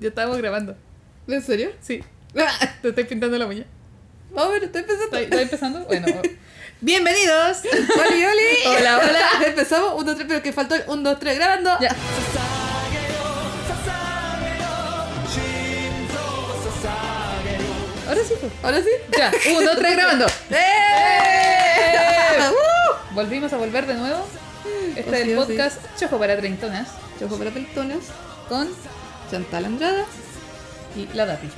Ya estábamos grabando. ¿En serio? Sí. Te estoy pintando la uña. Vamos a ver, estoy empezando. ¿Está, está empezando? Bueno. Bienvenidos. Oli, oli. Hola, hola. Empezamos, un, dos, tres, pero que faltó el un, dos, tres, grabando. Ya. Ahora sí, pues. ¿Ahora sí? Ya. Uno, dos, tres, grabando. ¡Eh! ¡Uh! Volvimos a volver de nuevo. Este es el podcast Chojo para Treintonas Choco para peltones. con Chantal Andrada. y la Dati.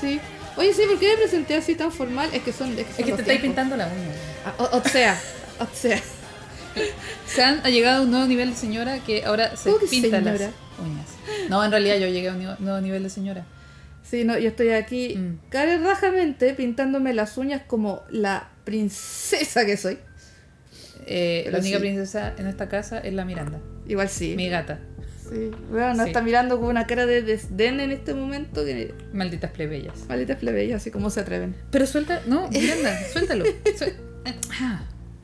Sí. Oye, sí, ¿por qué me presenté así tan formal? Es que son. Es que, son Es que los te estáis pintando la uña. Ah, O, o sea, o sea. Se han ha llegado a un nuevo nivel de señora que ahora se ¿Cómo que pintan las señora? uñas. No, en realidad yo llegué a un nuevo nivel de señora. Sí, no, yo estoy aquí Mm. pintándome las uñas como la princesa que soy. Eh, la única sí. princesa en esta casa es la Miranda, Igual sí. mi gata. Sí. Bueno, nos Sí. está mirando con una cara de desdén en este momento que. Malditas plebeyas. Malditas plebeyas, así como se atreven. Pero suelta, no, Miranda, suéltalo. Suel- ah,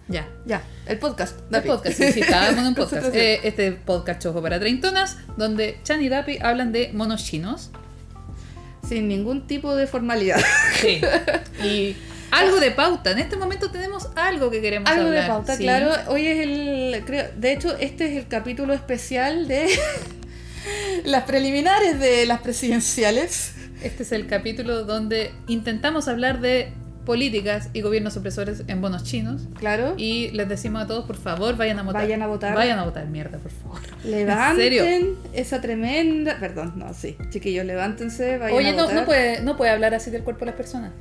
ya. Ya, el podcast. El podcast, sí, sí, estábamos en un podcast. Eh, este podcast Chojo para Treintonas, donde Chan y Dapi hablan de monos chinos. Sin ningún tipo de formalidad. Sí. Y algo de pauta. En este momento tenemos algo que queremos Algo hablar. de pauta, sí. claro. Hoy es el. Creo, de hecho, este es el capítulo especial de las preliminares de las presidenciales. Este es el capítulo donde intentamos hablar de políticas y gobiernos opresores en bonos chinos. Claro. Y les decimos a todos, por favor, vayan a votar. Vayan a votar. Vayan a votar, mierda, por favor. Levanten serio? esa tremenda. Perdón, no, sí. Chiquillos, levántense, vayan Oye, a no, votar. no, puede, no puede hablar así del cuerpo de las personas.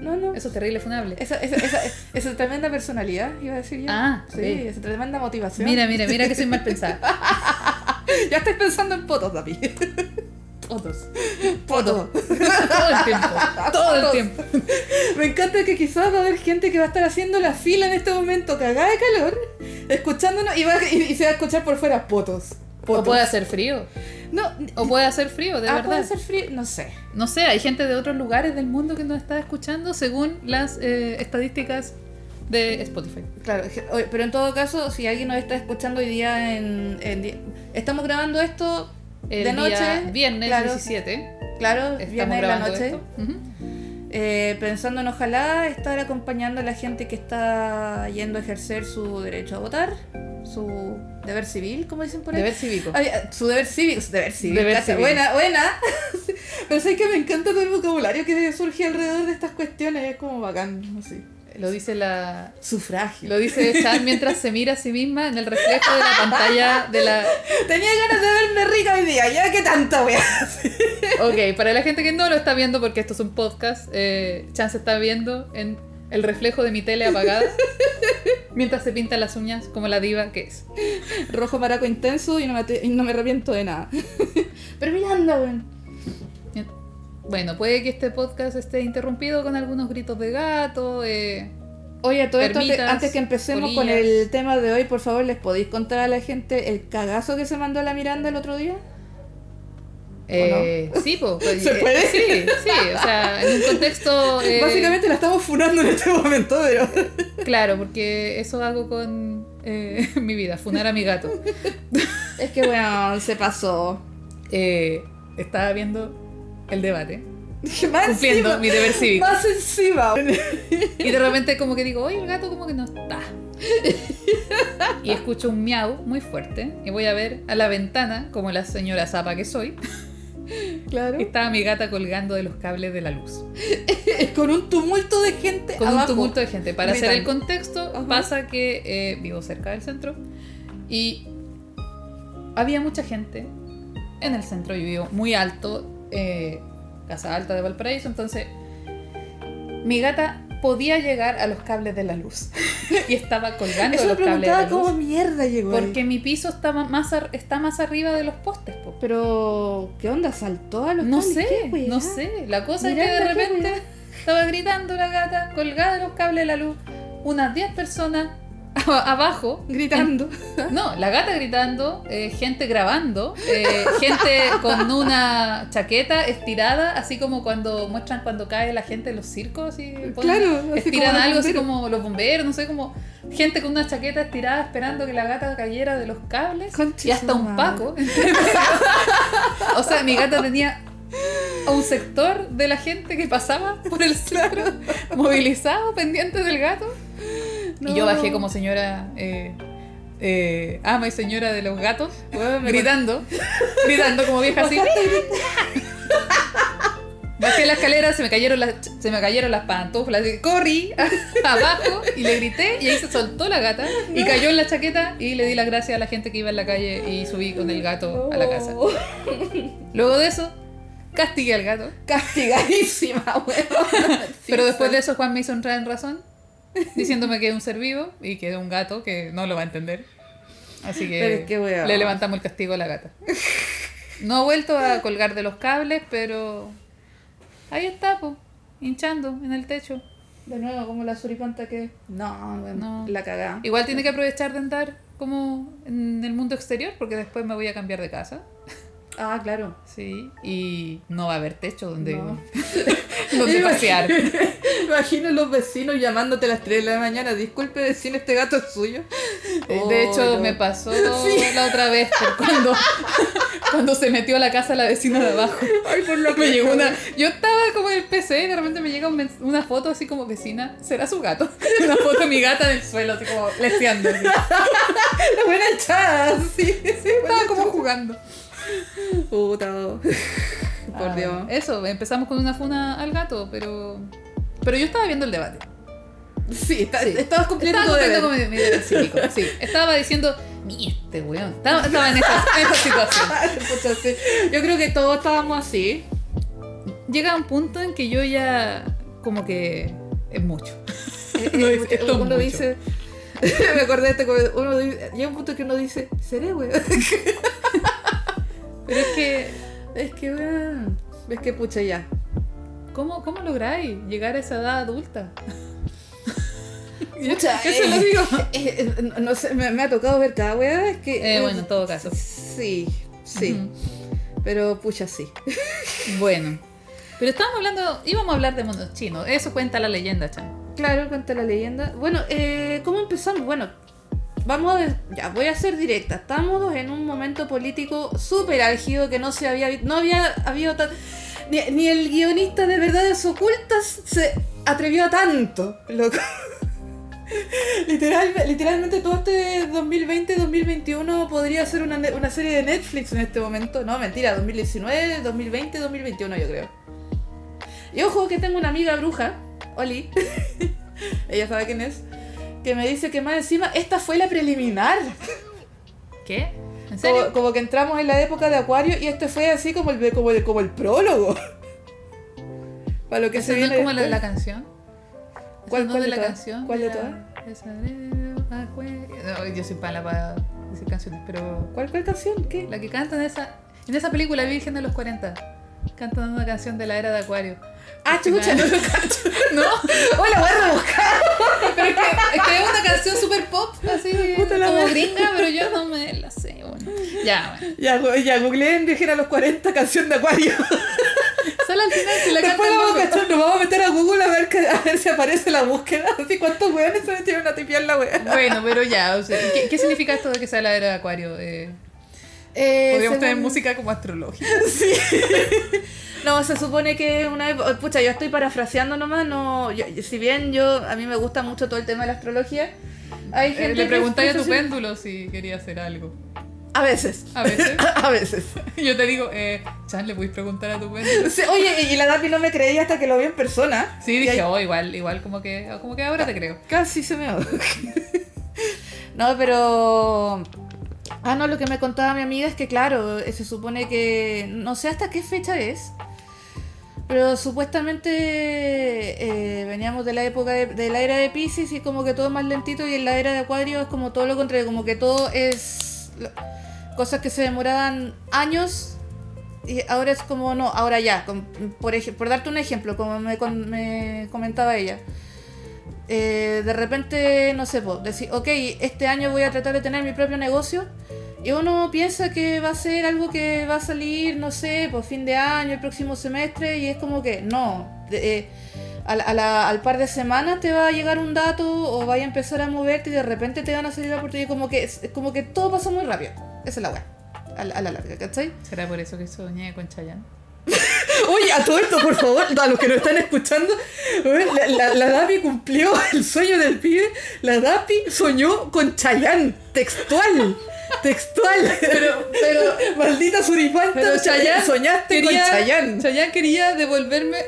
No, no. Eso es terrible, funable. Esa, esa, esa, esa tremenda personalidad, iba a decir yo. Ah, sí, ok. esa tremenda motivación. Mira, mira, mira que soy mal pensada. Ya estáis pensando en potos, Dapi. Fotos. Potos. Todo el tiempo. Todo el tiempo. Me encanta que quizás va a haber gente que va a estar haciendo la fila en este momento, cagada de calor, escuchándonos y, va, y, y se va a escuchar por fuera potos. O puede hacer frío. No, O puede hacer frío, de ah, verdad. puede ser frío, no sé. No sé, hay gente de otros lugares del mundo que nos está escuchando según las eh, estadísticas de Spotify. Claro, pero en todo caso, si alguien nos está escuchando hoy día en... estamos grabando esto El de noche. día viernes claro, 17. Claro, Estamos viernes en la noche. Eh, pensando en ojalá estar acompañando a la gente que está yendo a ejercer su derecho a votar, su deber civil, como dicen por ahí. Deber cívico. Ay, ah, su deber cívico, su deber civil. Deber. Buena, buena. Pero sé que me encanta todo el vocabulario que surge alrededor de estas cuestiones, es como bacán, así. Lo dice la. Sufragio. Lo dice Chan mientras se mira a sí misma en el reflejo de la pantalla de la. Tenía ganas de verme rica hoy día, ya que tanta wea. Ok, para la gente que no lo está viendo, porque esto es un podcast, eh, Chan se está viendo en el reflejo de mi tele apagada mientras se pinta las uñas como la diva que es. Rojo maraco intenso y no me, y no me arrepiento de nada. Pero mira, anda, weón. Bueno, puede que este podcast esté interrumpido con algunos gritos de gato. eh, Oye, todo esto antes, que empecemos con el tema de hoy, por favor, ¿les podéis contar a la gente el cagazo que se mandó a la Miranda el otro día? eh, Sí, po, pues, ¿Se eh, puede? Sí, sí, o sea, en un contexto. eh, Básicamente la estamos funando en este momento, pero... Claro, porque eso hago con mi vida, funar a mi gato. Es que, bueno, se pasó. Eh, estaba viendo el debate, Más cumpliendo encima, mi deber cívico. Más encima. Y de repente como que digo, oye, el gato como que no está. Y escucho un miau muy fuerte y voy a ver a la ventana, como la señora zapa que soy, Claro. estaba mi gata colgando de los cables de la luz. Con un tumulto de gente Con abajo. un tumulto de gente. Para hacer el contexto, Ajá. pasa que eh, vivo cerca del centro y había mucha gente en el centro. Yo vivo muy alto, eh, casa alta de Valparaíso, entonces mi gata podía llegar a los cables de la luz y estaba colgando Eso los cables de la luz. cómo mierda llegó ahí. Porque mi piso estaba más está más arriba de los postes. po. Pero, ¿qué onda? ¿Saltó a los No cables? sé, ¿Qué, no sé. La cosa es que de ¿qué repente estaba gritando la gata, colgada de los cables de la luz, unas 10 personas abajo. Gritando. No, la gata gritando, eh, gente grabando, eh, gente con una chaqueta estirada, así como cuando muestran cuando cae la gente en los circos y Claro, así estiran algo así como los bomberos, no sé, como gente con una chaqueta estirada esperando que la gata cayera de los cables y hasta un paco. o sea, mi gata tenía a un sector de la gente que pasaba por el centro, movilizado, pendiente del gato. Y yo bajé como señora eh, eh, ama y señora de los gatos, gritando, gritando como vieja así. Bajé la escalera, se me cayeron las, se me cayeron las pantuflas, así corrí abajo y le grité y ahí se soltó la gata y cayó en la chaqueta y le di las gracias a la gente que iba en la calle y subí con el gato a la casa. Oh, Luego de eso, castigué al gato. Castigadísima, weón. Pero después de eso Juan me hizo entrar en razón, diciéndome que es un ser vivo y que es un gato que no lo va a entender. Así que es le levantamos el castigo a la gata. No ha vuelto a colgar de los cables, pero ahí está, po, hinchando en el techo. De nuevo, como la suripanta que. No, No. la cagá. Igual tiene que aprovechar de andar como en el mundo exterior, porque después me voy a cambiar de casa. Ah, claro. Sí, y no va a haber techo donde, No. donde pasear. Imagino los vecinos llamándote a las 3 de la mañana. Disculpe, vecino, este gato es suyo. Eh, Oh, de hecho, no. me pasó Sí. la otra vez por cuando, cuando se metió a la casa la vecina de abajo. Ay, por lo Me llegó una. Yo estaba como en el PC y de repente me llega un una foto así como vecina. ¿Será su gato? Una foto de mi gata en el suelo, así como leseando. La buena echada, sí. sí Estaba como jugando. Puta. Por Ah, Dios. Eso, empezamos con una funa al gato, pero. Pero yo estaba viendo el debate. Sí, está- Sí. estabas cumpliendo Estaba cumpliendo con mi, mi deber cívico. Sí, estaba diciendo, mi este weón. Estaba, estaba en, esa, en esa situación. Yo creo que todos estábamos así. Llega un punto en que yo ya. como que. es mucho. No, es- esto es uno mucho. dice. Me acordé de este uno dice- llega un punto que uno dice, ¿seré, weón? Pero es que. Es que, weón. Es que, pucha, ya. ¿Cómo, cómo lográis llegar a esa edad adulta? Pucha, Eso eh, lo digo. eh, eh, no sé, me, me ha tocado ver cada weá. Es que. Eh, bueno, en todo caso. Sí, sí. Pero, pucha, sí. Bueno. Pero estábamos hablando. íbamos a hablar de monos chinos. Eso cuenta la leyenda, Chan. Claro, cuenta la leyenda. Bueno, eh, ¿cómo empezamos? Bueno, vamos a... Ya, voy a ser directa. Estamos en un momento político súper álgido que no se había... No había habido tan... Ni, el guionista de Verdades Ocultas se atrevió a tanto. Literal, literalmente todo este 2020-2021 podría ser una, una serie de Netflix en este momento. No, mentira, 2019, 2020, 2021 yo creo. Y ojo que tengo una amiga bruja, Oli, ella sabe quién es, que me dice que más encima esta fue la preliminar. ¿Qué? ¿En serio? Como, como que entramos en la época de Acuario y este fue así como el, como el, como el prólogo. Para lo que ¿Esa se no viene es como la de la canción? ¿Cuál- ¿Esa no cuál de la todas? canción? ¿Cuál de todas? No, yo soy pala para decir canciones, pero ¿Cuál, ¿Cuál canción? ¿Qué? la que canta en esa, en esa película Virgen de los 40, cantan una canción de la era de Acuario. Ah, chucha, no lo cacho. No, Hola, voy a rebuscar. pero es que es, que es una canción super pop, así Puta la como gringa, pero yo no me la sé. Bueno. Ya, bueno. Ya, ya googleé en Virgen a los 40 canción de Acuario. Solo al final si la Después vamos a, loco. cachar, nos vamos a meter a Google a ver, que- a ver si aparece la búsqueda. Así cuántos weones se metieron a tipear la wea. Bueno, pero ya, o sea, ¿qué, qué significa esto de que sea la era de Acuario? Eh, Eh, Podríamos tener música como astrológica. Sí. No, se supone que una época- Pucha, yo estoy parafraseando nomás. No, yo- si bien yo a mí me gusta mucho todo el tema de la astrología, hay gente Eh, le preguntáis a tu péndulo si quería hacer algo. A veces. A veces. a veces. Yo te digo, eh, Chan, ¿le podéis preguntar a tu péndulo? Sí, oye, y la Dapi no me creía hasta que lo vi en persona. Sí, dije, oh, igual, igual como que, como que ahora te creo. Casi se me ahoga. no, pero. Ah, no, lo que me contaba mi amiga es que, claro, eh, se supone que. No sé hasta qué fecha es. Pero supuestamente eh, veníamos de la época de, la era de Pisces y como que todo es más lentito y en la era de Acuario es como todo lo contrario, como que todo es cosas que se demoraban años y ahora es como no, ahora ya, com- por, por darte un ejemplo, como me, con- me comentaba ella. Eh, de repente, no sé, decir, ok, este año voy a tratar de tener mi propio negocio. Y uno piensa que va a ser algo que va a salir, no sé, por fin de año, el próximo semestre, y es como que no. eh, a la- al par de semanas te va a llegar un dato o vaya a empezar a moverte y de repente te van a salir la oportunidad. Como que, como que todo pasa muy rápido. Esa es la weá. A la larga, ¿cachai? ¿Será por eso que soñé con Chayanne? Oye, a todo esto, por favor, a los que nos están escuchando, weón, la, la, la Dapi cumplió el sueño del pibe. La Dapi soñó con Chayanne, textual. Textual. Pero, pero, Maldita suripanta, pero Chayanne soñaste quería, con Chayanne. Chayanne quería devolverme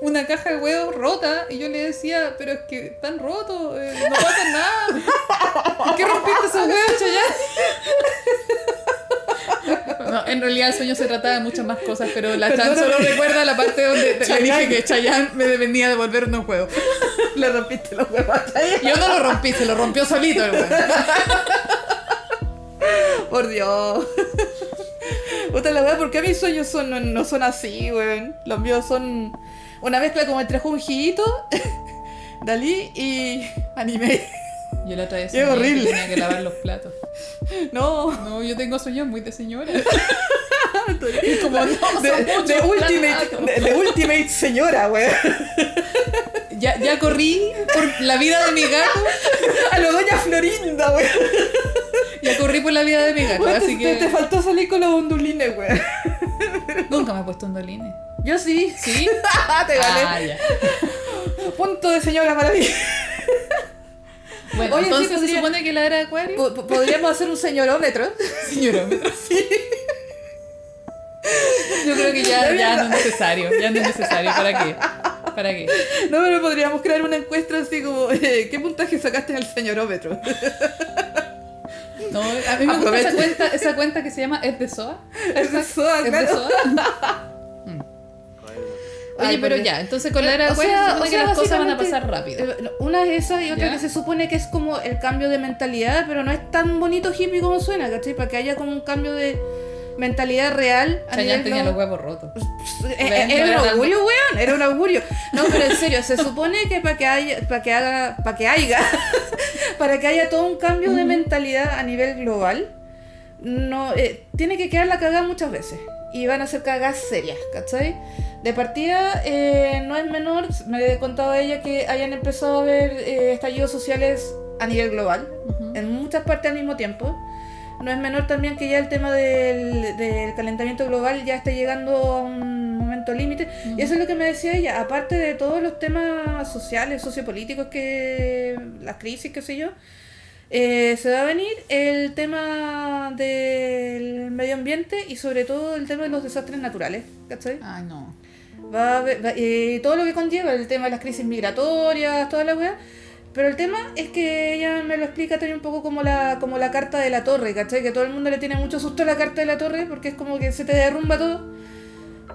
una caja de huevos rota y yo le decía, pero es que están rotos, eh, no pasa nada. ¿Por qué rompiste esos huevos, Chayanne? No, en realidad el sueño se trataba de muchas más cosas, pero la Chan solo recuerda la parte donde te- le dije que Chayanne me venía a devolver unos huevos. Le rompiste los huevos a Chayanne. Yo no lo rompí, se lo rompió solito el huevo. Por Dios. Puta la weá, ¿por qué mis sueños son, no, no son así, weón? Los míos son una mezcla como entre Junjito, Dalí y anime. Yo la otra vez que horrible. tenía que lavar los platos. No, No, yo tengo sueños muy de señora. como de, ultimate, de, de ultimate señora, weón. Ya, ya corrí por la vida de mi gato. A lo doña Florinda, weón. Ya corrí por la vida de mi gato, así te, te- te que faltó salir con los ondulines, weón. nunca me he puesto un dolines. Yo sí. ¿Sí? te gané. Ah, ya. Punto de señora para mí. Bueno, Oye, sí, entonces se podría- supone que la era de acuario. Po- po- Podríamos hacer un señorómetro. Señora. Yo creo que ya, ya no es necesario. Ya no es necesario. ¿Para qué? ¿Para qué? No, pero podríamos crear una encuesta así como, eh, ¿qué puntaje sacaste en el señorómetro? No, a mí me gusta esa cuenta, esa cuenta que se llama Es de SOA. Es de SOA, ¿Es de. SOA? Oye, Ay, pero porque- ya, entonces con la era de O sea, o que sea, las cosas van a pasar rápido. eh, Una es esa y otra ¿Ya? que se supone que es como el cambio de mentalidad, pero no es tan bonito hippie como suena, ¿cachai? Para que haya como un cambio de mentalidad real. a Chayanne tenía los huevos rotos. Eh, eh, ¿Ven? No Era era un augurio, weón, era un augurio. No, pero en serio, se supone que para que haya, para que haga, para que haya, para que haya todo un cambio de mentalidad a nivel global, no, eh, tiene que quedar la cagada muchas veces. Y van a ser cagadas serias, ¿cachai? De partida, eh, no es menor, me contaba ella que hayan empezado a haber eh, estallidos sociales a nivel global, Ujú. en muchas partes al mismo tiempo. No es menor también que ya el tema del, del calentamiento global ya está llegando a un momento límite. Y eso es lo que me decía ella, aparte de todos los temas sociales, sociopolíticos, que las crisis, qué sé yo, eh, se va a venir el tema del medio ambiente y sobre todo el tema de los desastres naturales, ¿cachai? Ay, no. Va a haber- va- eh, todo lo que conlleva el tema de las crisis migratorias, toda la weá. Pero el tema es que ella me lo explica también un poco como la, como la carta de la torre, ¿cachai? Que todo el mundo le tiene mucho susto a la carta de la torre porque es como que se te derrumba todo.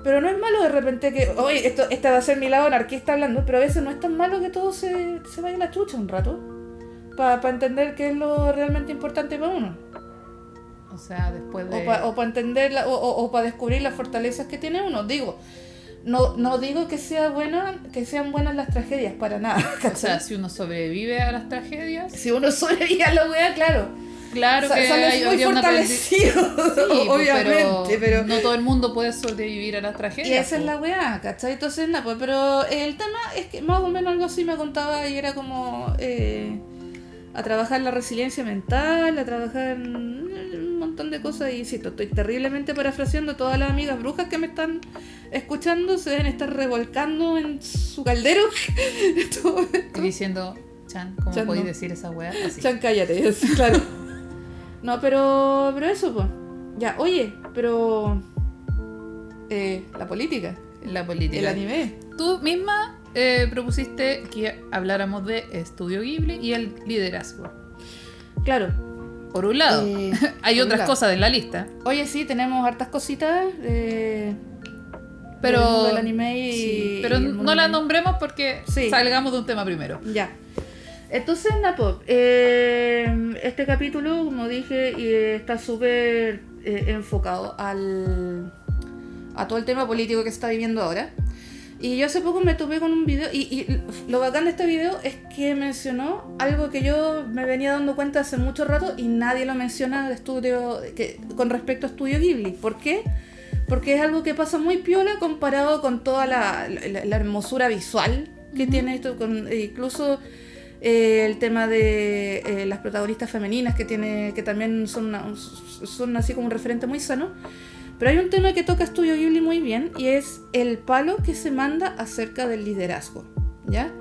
Pero no es malo de repente que, oye, esto, esta va a ser mi lado anarquista hablando, pero a veces no es tan malo que todo se, se vaya a la chucha un rato. Para entender qué es lo realmente importante para uno. O sea, después de. O para entender la- o, o, para descubrir las fortalezas que tiene uno. Digo, no, no digo que sea buena, que sean buenas las tragedias, para nada. O ¿cachai? sea, si uno sobrevive a las tragedias, si uno sobrevive a la wea, claro. claro que hay, muy fortalecido, Sí, pues, obviamente, pero... no todo el mundo puede sobrevivir a las tragedias. Y esa es pues. la weá, ¿cachai? Entonces, nada, pues, pero el tema es que más o menos algo así me contaba y era como eh, a trabajar la resiliencia mental, a trabajar un montón de cosas. Y insisto, estoy terriblemente parafraseando. Todas las amigas brujas que me están escuchando se deben estar revolcando en su caldero. Todo Y esto. diciendo, Chan, ¿cómo Chan, podéis no. decir esa weá? Chan, cállate, es- claro. No, pero, pero eso, pues. Ya, oye, pero. eh, la política, La política. el anime. Tú misma eh, propusiste que habláramos de Estudio Ghibli y el liderazgo. Claro, Por un lado, Eh, hay otras lado. cosas en la lista, Oye, sí, tenemos hartas cositas. Eh, pero, del anime y, sí, pero y no las nombremos porque Sí. salgamos de un tema primero. Ya. Entonces, Napo, eh, este capítulo, como dije, está súper enfocado al, a todo el tema político que se está viviendo ahora. Y yo hace poco me topé con un video, y, y lo bacán de este video es que mencionó algo que yo me venía dando cuenta hace mucho rato y nadie lo menciona de estudio, que, con respecto a Estudio Ghibli. ¿Por qué? Porque es algo que pasa muy piola comparado con toda la, la- la hermosura visual que tiene esto, con, e incluso eh, el tema de eh, las protagonistas femeninas que tiene que también son, una- son así como un referente muy sano. Pero hay un tema que toca Estudio Ghibli muy bien y es el palo que se manda acerca del liderazgo. ¿Ya?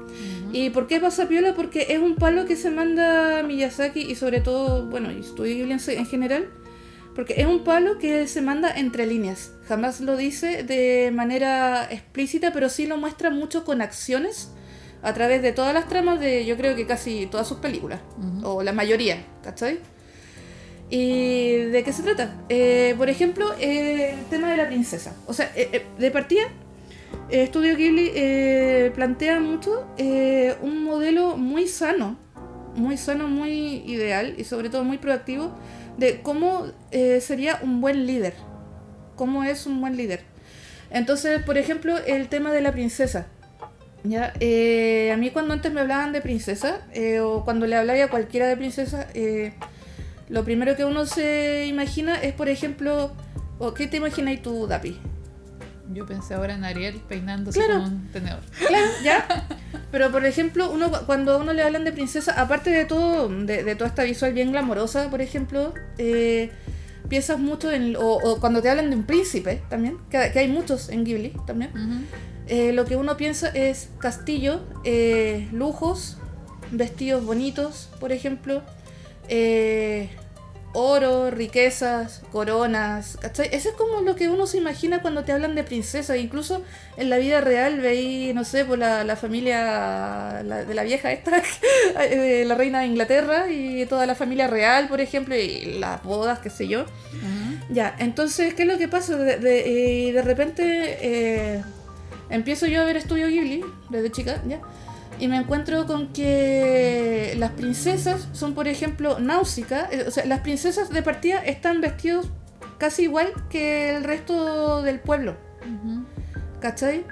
¿Y por qué pasa piola? Porque es un palo que se manda Miyazaki y sobre todo, bueno, Estudio Ghibli en, en general. Porque es un palo que se manda entre líneas. Jamás lo dice de manera explícita, pero sí lo muestra mucho con acciones a través de todas las tramas de, yo creo que casi todas sus películas. O la mayoría, ¿cachai? ¿Y de qué se trata? Eh, por ejemplo, el tema de la princesa. O sea, eh, eh, de partida, Estudio Ghibli plantea mucho un modelo muy sano, muy sano, muy ideal y sobre todo muy proactivo de cómo sería un buen líder. Cómo es un buen líder. Entonces, por ejemplo, el tema de la princesa. ¿ya? a mí cuando antes me hablaban de princesa, o cuando le hablaba a cualquiera de princesa, lo primero que uno se imagina es, por ejemplo, ¿qué te imaginas tú, Dapi? Yo pensé ahora en Ariel peinándose con un tenedor. Claro, ya. Pero por ejemplo, uno cuando a uno le hablan de princesa, aparte de todo, de, toda esta visual bien glamorosa, por ejemplo, eh, piensas mucho en. O, cuando te hablan de un príncipe también, que, hay muchos en Ghibli también. Eh, lo que uno piensa es castillo, eh, lujos, vestidos bonitos, por ejemplo. Oro, riquezas, coronas, ¿cachai? Eso es como lo que uno se imagina cuando te hablan de princesa. Incluso en la vida real veí, no sé, por la, la familia de la vieja esta, eh, la reina de Inglaterra y toda la familia real, por ejemplo, y las bodas, qué sé yo. Ya, entonces, ¿qué es lo que pasa? De, de, eh, de repente eh, empiezo yo a ver Estudio Ghibli desde chica, ¿ya? Y me encuentro con que las princesas son, por ejemplo, náusicas. Eh, o sea, las princesas de partida están vestidos casi igual que el resto del pueblo. ¿Cachai?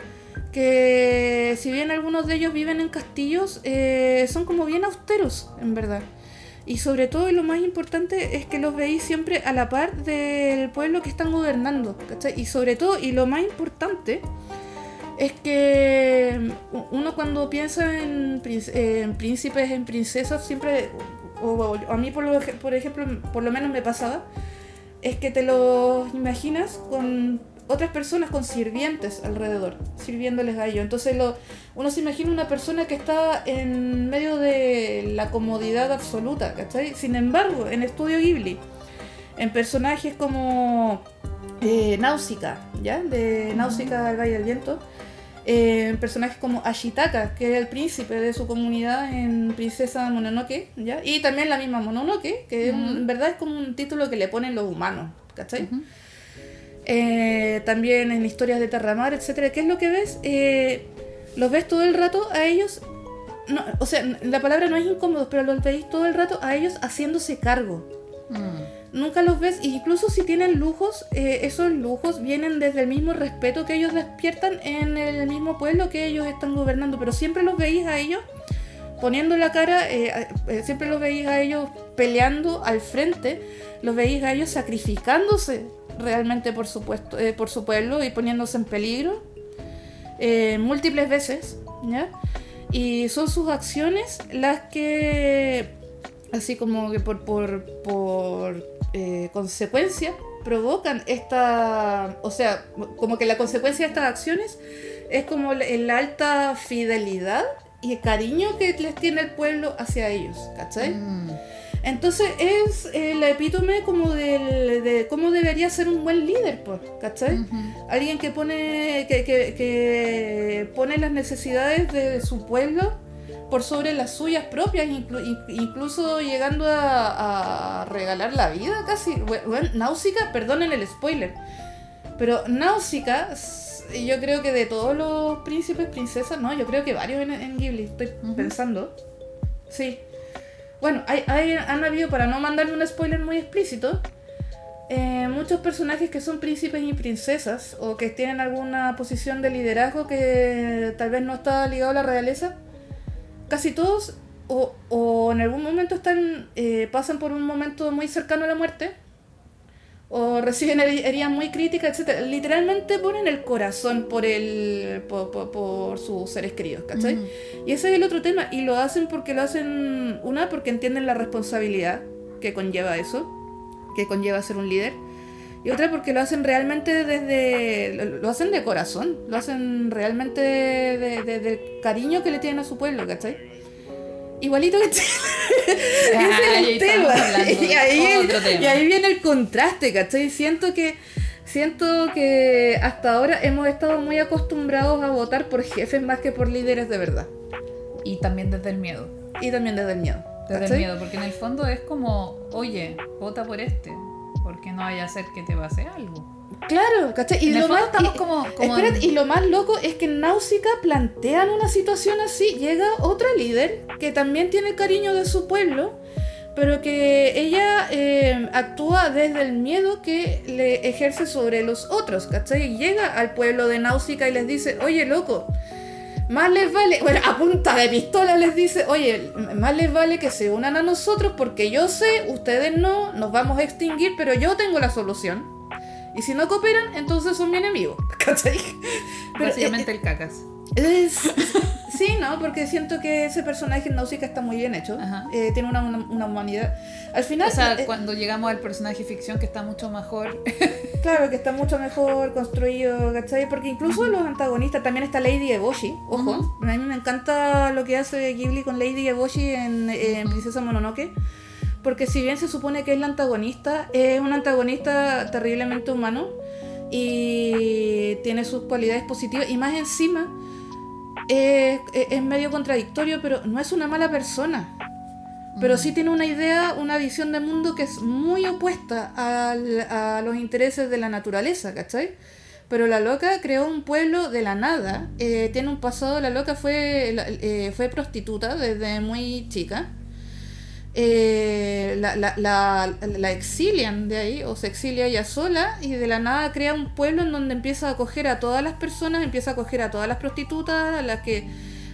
Que si bien algunos de ellos viven en castillos, eh, son como bien austeros, en verdad. Y sobre todo, y lo más importante, es que los veis siempre a la par del pueblo que están gobernando. ¿cachai? Y sobre todo, y lo más importante, es que uno cuando piensa en, príncipes, en princesas, siempre, o, a mí por, por ejemplo, por lo menos me pasaba, es que te lo imaginas con otras personas, con sirvientes alrededor, sirviéndoles a ellos. Entonces lo, uno se imagina una persona que está en medio de la comodidad absoluta, ¿cachai? Sin embargo, en Estudio Ghibli, en personajes como eh, Náusica, ¿ya? De Náusica del Valle del Viento, eh, personajes como Ashitaka, que es el príncipe de su comunidad en Princesa Mononoke, ¿ya? Y también la misma Mononoke, que en verdad es como un título que le ponen los humanos, ¿cachai? Eh, también en historias de Terramar, etcétera. ¿Qué es lo que ves? Eh, los ves todo el rato a ellos. No, o sea, la palabra no es incómodo, pero los veis todo el rato a ellos haciéndose cargo. Mm nunca los ves, incluso si tienen lujos, eh, esos lujos vienen desde el mismo respeto que ellos despiertan en el mismo pueblo que ellos están gobernando, pero siempre los veis a ellos poniendo la cara, eh, eh, siempre los veis a ellos peleando al frente, los veis a ellos sacrificándose realmente por su, por su pueblo y poniéndose en peligro múltiples veces, ¿ya? Y son sus acciones las que así como que por, por, por eh, consecuencia provocan esta, o sea, como que la consecuencia de estas acciones es como la, alta fidelidad y el cariño que les tiene el pueblo hacia ellos, ¿cachai? Mm. Entonces es el epítome como del, de cómo debería ser un buen líder, pues, ¿cachai? Alguien que pone, que, que, que pone las necesidades de su pueblo por sobre las suyas propias, incluso llegando a, regalar la vida casi. Bueno, Náusica, perdonen el spoiler, pero Náusica, yo creo que de todos los príncipes, princesas, no, yo creo que varios en, Ghibli, estoy pensando. Sí. Bueno, hay, han habido, para no mandarme un spoiler muy explícito, eh, muchos personajes que son príncipes y princesas o que tienen alguna posición de liderazgo que tal vez no está ligado a la realeza casi todos o, en algún momento están eh, pasan por un momento muy cercano a la muerte o reciben heridas muy críticas, etc. Literalmente ponen el corazón por el por, sus seres queridos, ¿cachai? Y ese es el otro tema. Y lo hacen porque lo hacen, una, porque entienden la responsabilidad que conlleva eso, que conlleva ser un líder. Y otra porque lo hacen realmente desde. Lo, hacen de corazón. Lo hacen realmente de, de- del cariño que le tienen a su pueblo, ¿cachai? Igualito que Chile. Ese es el tema. Y ahí, otro tema. y ahí viene el contraste, ¿cachai? Siento que. Siento que hasta ahora hemos estado muy acostumbrados a votar por jefes más que por líderes de verdad. Y también desde el miedo. Y también desde el miedo. Desde el miedo, porque en el fondo es como, oye, vota por este, porque no vaya a ser que te pase algo. Claro, ¿cachai? Y lo más, y- como- como espérate, en- y lo más loco es que en Náusica plantean una situación así. Llega otra líder que también tiene cariño de su pueblo, pero que ella eh, actúa desde el miedo que le ejerce sobre los otros, ¿cachai? Y llega al pueblo de Náusica y les dice, oye, loco, más les vale, bueno, a punta de pistola les dice, oye, más les vale que se unan a nosotros porque yo sé, ustedes no, nos vamos a extinguir, pero yo tengo la solución. Y si no cooperan, entonces son mi enemigo. ¿Cachai? Pero, Básicamente el cacas. eh, es- sí, ¿no? Porque siento que ese personaje en Nausicaa está muy bien hecho. Eh, tiene una, una, una humanidad. Al final, O sea, eh, cuando llegamos al personaje ficción que está mucho mejor. claro que está mucho mejor construido, ¿cachai? Porque incluso los antagonistas, también está Lady Eboshi, ojo. A mí me encanta lo que hace Ghibli con Lady Eboshi en, en Princesa Mononoke. Porque si bien se supone que es la antagonista, es un antagonista terriblemente humano y tiene sus cualidades positivas y más encima es, es- medio contradictorio, pero no es una mala persona. Pero sí tiene una idea, una visión de mundo que es muy opuesta al- a los intereses de la naturaleza, ¿cachai? Pero la loca creó un pueblo de la nada, eh, tiene un pasado, la loca fue, eh, fue prostituta desde muy chica. Eh, la, la, la, la exilian de ahí, o se exilia ella sola, y de la nada crea un pueblo en donde empieza a acoger a todas las personas, empieza a acoger a todas las prostitutas, a las que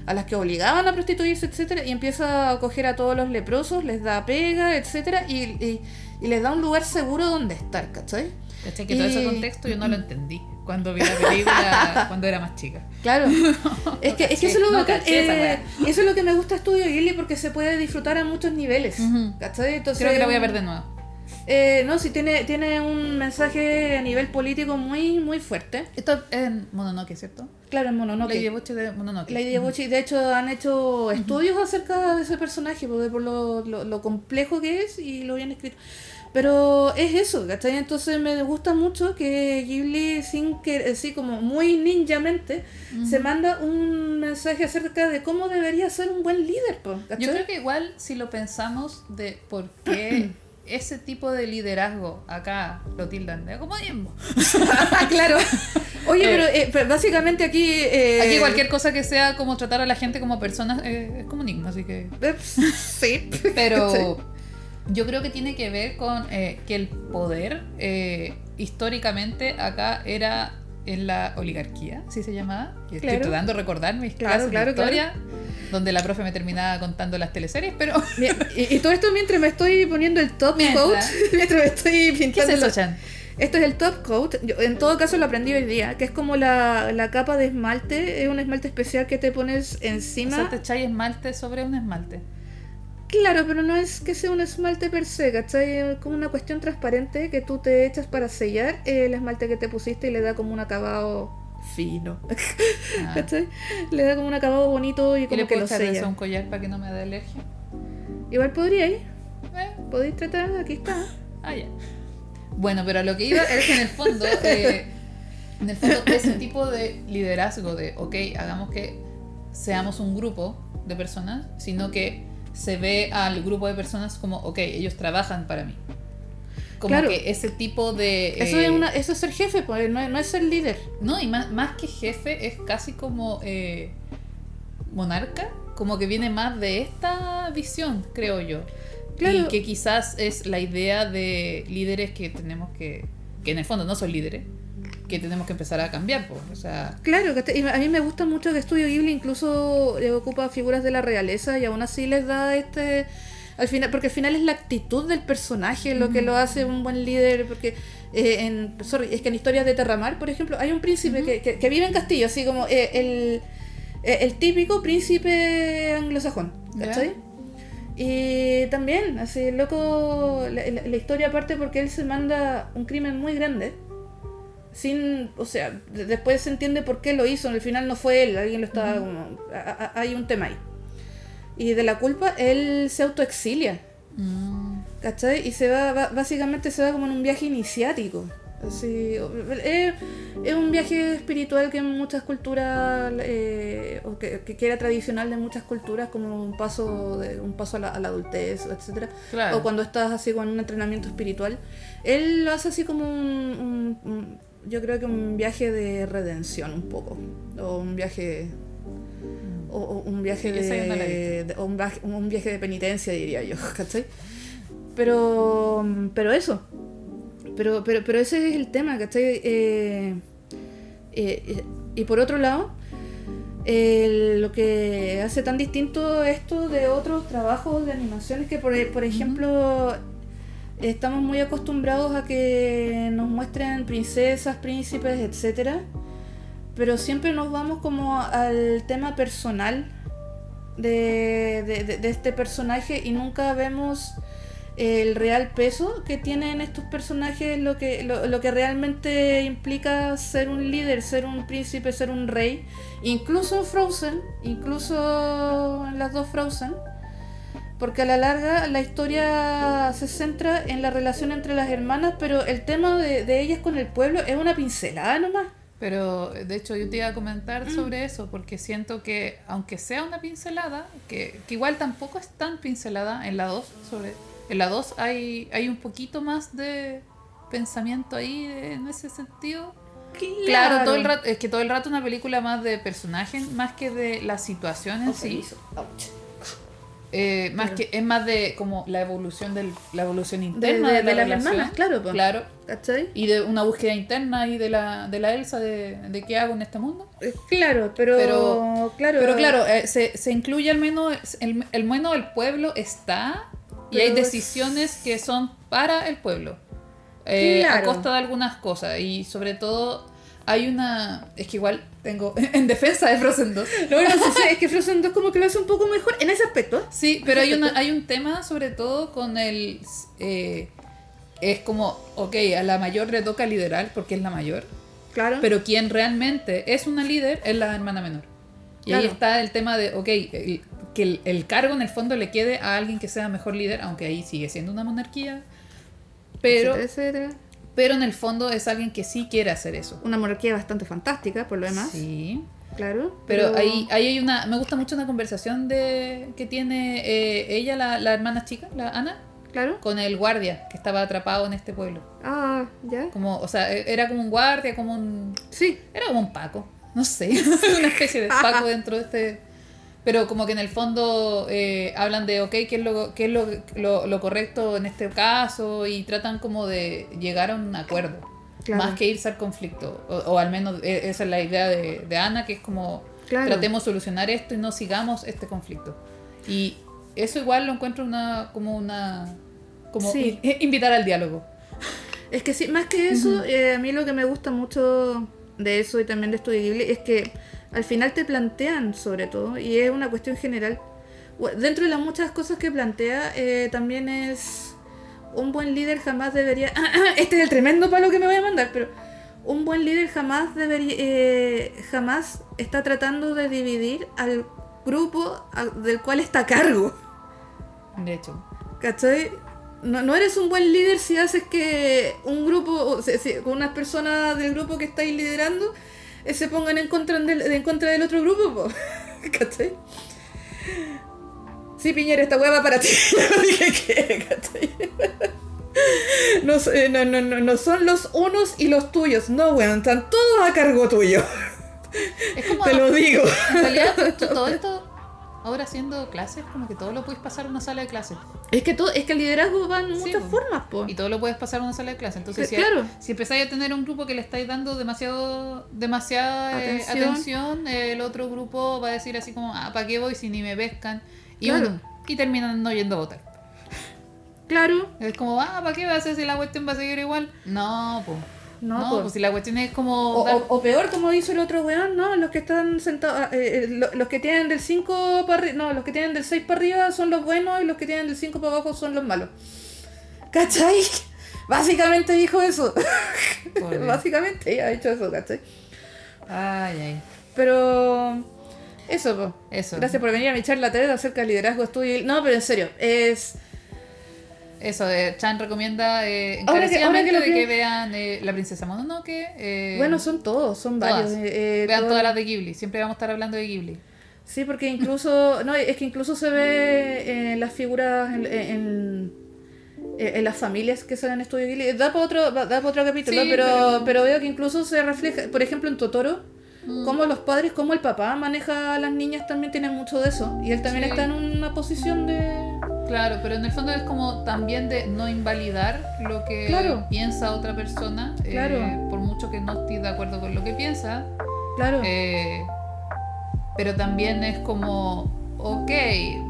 a las que obligaban a prostituirse, etcétera, y empieza a acoger a todos los leprosos, les da pega, etcétera, y, y, y les da un lugar seguro donde estar, ¿cachai? ¿Cachai? Que todo ese contexto yo no lo entendí cuando vi la película cuando era más chica. Claro. es que, es que eso, es lo No esa eh, eso es lo que me gusta de Studio Ghibli porque se puede disfrutar a muchos niveles. ¿Cachai? Entonces, Creo que la voy a ver de nuevo. Eh, no, sí, tiene, tiene un mensaje a nivel político muy, muy fuerte. Esto es en Mononoke, ¿cierto? Claro, en Mononoke. Lady Boche de Mononoke. Lady Eboshi, de hecho, han hecho estudios acerca de ese personaje, por, por lo, lo- lo complejo que es y lo bien escrito. Pero es eso, ¿cachai? Entonces me gusta mucho que Ghibli, sin que, así como muy ninjamente, se manda un mensaje acerca de cómo debería ser un buen líder, ¿cachai? Yo creo que igual si lo pensamos de por qué ese tipo de liderazgo acá lo tildan de acomodismo. claro. Oye, Eh, pero, eh, pero básicamente aquí... eh, Aquí cualquier cosa que sea como tratar a la gente como personas eh, es comunismo, así que... eh, sí. Pero yo creo que tiene que ver con eh, que el poder eh, históricamente acá era en la oligarquía, así se llamaba. Estoy tratando de recordar mis clases claro, de historia, donde la profe me terminaba contando las teleseries, pero... Bien, Y, y todo esto mientras me estoy poniendo el top Mientras. coat, mientras me estoy ¿Qué es pintando eso, Chan? Esto es el top coat. Yo, en todo caso lo aprendí hoy día, que es como la, la capa de esmalte. Es un esmalte especial que te pones O encima. sea, te echáis esmalte sobre un esmalte. Claro, pero no es que sea un esmalte per se, ¿cachai? Es como una cuestión transparente que tú te echas para sellar el esmalte que te pusiste y le da como un acabado fino. Ah. ¿Cachai? Le da como un acabado bonito y ¿Y le como que lo eso sella. un collar para que no me dé alergia? Igual podría ir. Eh, Podéis tratar, aquí está. Ah, ya. Bueno, pero a lo que iba es que en el fondo, eh, en el fondo, ese tipo de liderazgo de, ok, hagamos que seamos un grupo de personas, sino que se ve al grupo de personas como, ok, ellos trabajan para mí. Como Claro. que ese tipo de... Eso, eh, es una, eso es ser jefe, pues, no, es- no es ser líder. No, y más, más que jefe, es casi como eh, monarca, como que viene más de esta visión, creo yo. Claro. Y que quizás es la idea de líderes que tenemos que, que en el fondo no son líderes, que tenemos que empezar a cambiar, pues. O sea, Claro, a mí me gusta mucho que Estudio Ghibli incluso eh, ocupa figuras de la realeza y aún así les da este... Al final, porque al final es la actitud del personaje lo que lo hace un buen líder, porque eh, en, sorry, es que en historias de Terramar, por ejemplo, hay un príncipe que, que- que vive en castillo, así como eh, el, eh, el típico príncipe anglosajón. ¿cachai? Y también, así, loco, la, la- la historia parte porque él se manda un crimen muy grande. Sin, o sea, de- después se entiende por qué lo hizo. Al final no fue él, alguien lo estaba como. a- a- hay un tema ahí. Y de la culpa, él se autoexilia. Mm. ¿Cachai? Y se va, va- básicamente se va como en un viaje iniciático. Así, es, es un viaje espiritual que en muchas culturas, eh, o que, que- era tradicional de muchas culturas, como un paso, de, un paso a la, a la adultez, etcétera Claro. O cuando estás así con un entrenamiento espiritual. Él lo hace así como un, un- un- yo creo que un viaje de redención un poco. O un viaje... O, o un viaje Sí, de, de- o un, viaje, un viaje de penitencia, diría yo, ¿cachai? Pero, pero eso. Pero, pero, pero ese es el tema, ¿cachai? Eh, eh, y por otro lado, lo que hace tan distinto esto de otros trabajos de animaciones que, por, por ejemplo, estamos muy acostumbrados a que nos muestren princesas, príncipes, etcétera, pero siempre nos vamos como al tema personal de, de- este personaje y nunca vemos el real peso que tienen estos personajes, lo que, lo, lo que realmente implica ser un líder, ser un príncipe, ser un rey. Incluso Frozen, incluso las dos Frozen. Porque a la larga la historia se centra en la relación entre las hermanas, pero el tema de, de ellas con el pueblo es una pincelada nomás. Pero de hecho yo te iba a Mm. comentar sobre eso, porque siento que aunque sea una pincelada, que, que igual tampoco es tan pincelada en la 2, sobre, en la 2 hay, hay un poquito más de pensamiento ahí de- en ese sentido. Claro, todo el rato, es que todo el rato una película más de personajes, más que de la situación en sí. Ouch. Eh, más Claro. que es más de como la evolución del la evolución De, interna de- de, de la las relación. hermanas, claro. po. Claro. ¿Cachai? Y de una búsqueda interna y de la, de la Elsa de, de qué hago en este mundo. Eh, Claro, pero, Pero- claro, Pero claro, eh, se, se incluye al menos, el, el menos del pueblo está y hay es- decisiones que son para el pueblo. eh, A costa de algunas cosas. Y sobre todo hay una... Es que igual tengo en defensa de Frozen 2. No, no, sí, es que Frozen 2 como que lo hace un poco mejor en ese aspecto. Sí, pero hay, una, hay un tema sobre todo con el... eh, es como, ok, a la mayor le toca liderar porque es la mayor. Claro. Pero quien realmente es una líder es la hermana menor. Y ahí está el tema de, ok, el- que el, el cargo en el fondo le quede a alguien que sea mejor líder, aunque ahí sigue siendo una monarquía. Pero, Etcétera, etcétera. Pero en el fondo es alguien que sí quiere hacer eso. Una monarquía bastante fantástica, por lo demás. Sí. Claro. Pero, ahí, ahí hay una. Me gusta mucho una conversación de que tiene eh, ella, la, la hermana chica, la Ana, Claro. con el guardia que estaba atrapado en este pueblo. Ah, ya. Como, o sea, e- era como un guardia, como un. Sí. Era como un Paco, no sé, una especie de Paco dentro de este... Pero como que en el fondo eh, hablan de, ok, ¿qué es, lo, qué es lo, lo, lo correcto en este caso? Y tratan como de llegar a un acuerdo, Claro. más que irse al conflicto. O, o al menos eh, esa es la idea de, de Ana, que es como, Claro. tratemos de solucionar esto y no sigamos este conflicto. Y eso igual lo encuentro una como una... Como Sí. i- invitar al diálogo. Es que sí, más que eso, eh, a mí lo que me gusta mucho de eso y también de Estudio Ghibli es que al final te plantean sobre todo, y es una cuestión general, dentro de las muchas cosas que plantea, eh, también es un buen líder jamás debería... este es el tremendo palo que me voy a mandar, pero un buen líder jamás debería... eh, jamás está tratando de dividir al grupo del cual está a cargo. De hecho. ¿Cachai? No, no eres un buen líder si haces que un grupo, o sea, si unas personas del grupo que estáis liderando se pongan en contra del, en contra del otro grupo, po. ¿cachai? Sí, Piñera, esta hueá va para ti. No dije que, ¿cachai? No, no, no, no, son los unos y los tuyos. No, weón, están todos a cargo tuyo. Es como... Te lo digo. En realidad, todo esto, ahora haciendo clases, como que todo lo puedes pasar a una sala de clases. Es que, todo, es que el liderazgo va en Sí, muchas po. formas, po. Y todo lo puedes pasar a una sala de clases. Entonces, si, claro. si empezáis a tener un grupo que le estáis dando demasiado, demasiada eh, Atención. el otro grupo va a decir así como, ah, ¿para qué voy si ni me pescan? Y, Claro. uno- y terminan no yendo a votar. Claro. Es como, ah, ¿para qué va a hacer si la cuestión va a seguir igual? No, pues. No, No, pues. pues si la cuestión es como. O, o- o peor, como dice el otro weón, no, los que están sentados, ah, eh, eh, lo- los que tienen del 5 para arriba, no, los que tienen del 6 para arriba son los buenos y los que tienen del 5 para abajo son los malos. ¿Cachai? Básicamente dijo eso. Básicamente ella ha dicho eso, ¿cachai? Ay, ay. Pero eso, po. Eso. Gracias por venir a mi charla TED acerca del liderazgo, estudio y... No, pero en serio, es... Eso, eh, Chan recomienda eh, Ahora que- ahora que encarecidamente lo de que vean eh, La Princesa Mononoke. eh, Bueno, son todos, son varios. eh, eh, Vean todo- todas las de Ghibli. Siempre vamos a estar hablando de Ghibli. Sí, porque incluso, no, es que incluso se ve en las figuras, en, en, en las familias que salen en Estudio Ghibli. Da para otro, da para otro capítulo, Sí, pero, pero- pero veo que incluso se refleja, por ejemplo, en Totoro, cómo los padres, cómo el papá maneja a las niñas también tienen mucho de eso. Y él también Sí. está en una posición de... Claro, pero en el fondo es como también de no invalidar lo que Claro. piensa otra persona. eh, Claro. por mucho que no esté de acuerdo con lo que piensa. Claro. Eh, pero también es como, ok,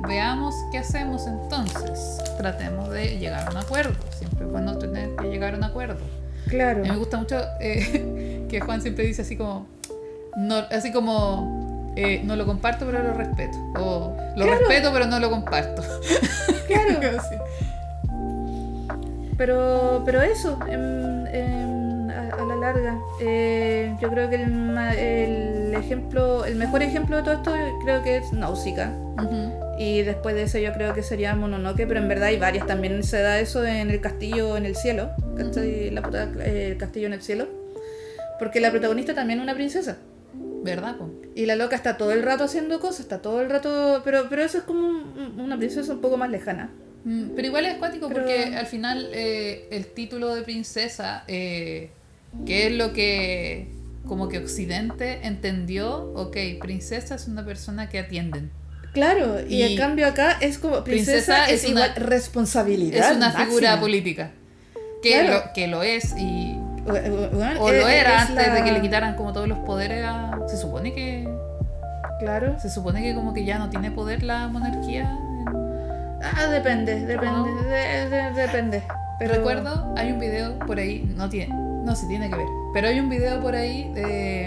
veamos qué hacemos entonces. Tratemos de llegar a un acuerdo. Siempre es bueno tener que llegar a un acuerdo. claro. A mí me gusta mucho eh, que Juan siempre dice así como, no, así como, eh, no lo comparto pero lo respeto. O lo Claro. respeto pero no lo comparto. Claro. Pero, pero eso, em, em, a, a la larga, eh, yo creo que el, el ejemplo, el mejor ejemplo de todo esto creo que es Náusica. Y después de eso yo creo que sería Mononoke, pero en verdad hay varias. También se da eso en el castillo en el cielo. La puta- eh, el castillo en el cielo. Porque la protagonista también es una princesa. ¿Verdad? po? Y la loca está todo el rato haciendo cosas, está todo el rato... Pero, pero eso es como un- una princesa un poco más lejana. Mm, Pero igual es cuático Pero- porque al final eh, el título de princesa, eh, que es lo que como que Occidente entendió, ok, princesa es una persona que atienden. Claro, y, Y en cambio acá es como princesa, princesa es, es una- responsabilidad. Es una figura política. Que, Claro. lo, que lo es y... O, o- bueno, O es- lo era es antes la- de que le quitaran como todos los poderes a... Se supone que... Claro. Se supone que como que ya no tiene poder la monarquía. Ah, depende, depende, No. de- de- depende. Pero Recuerdo, hay un video por ahí, no tiene, no sí tiene que ver, pero hay un video por ahí de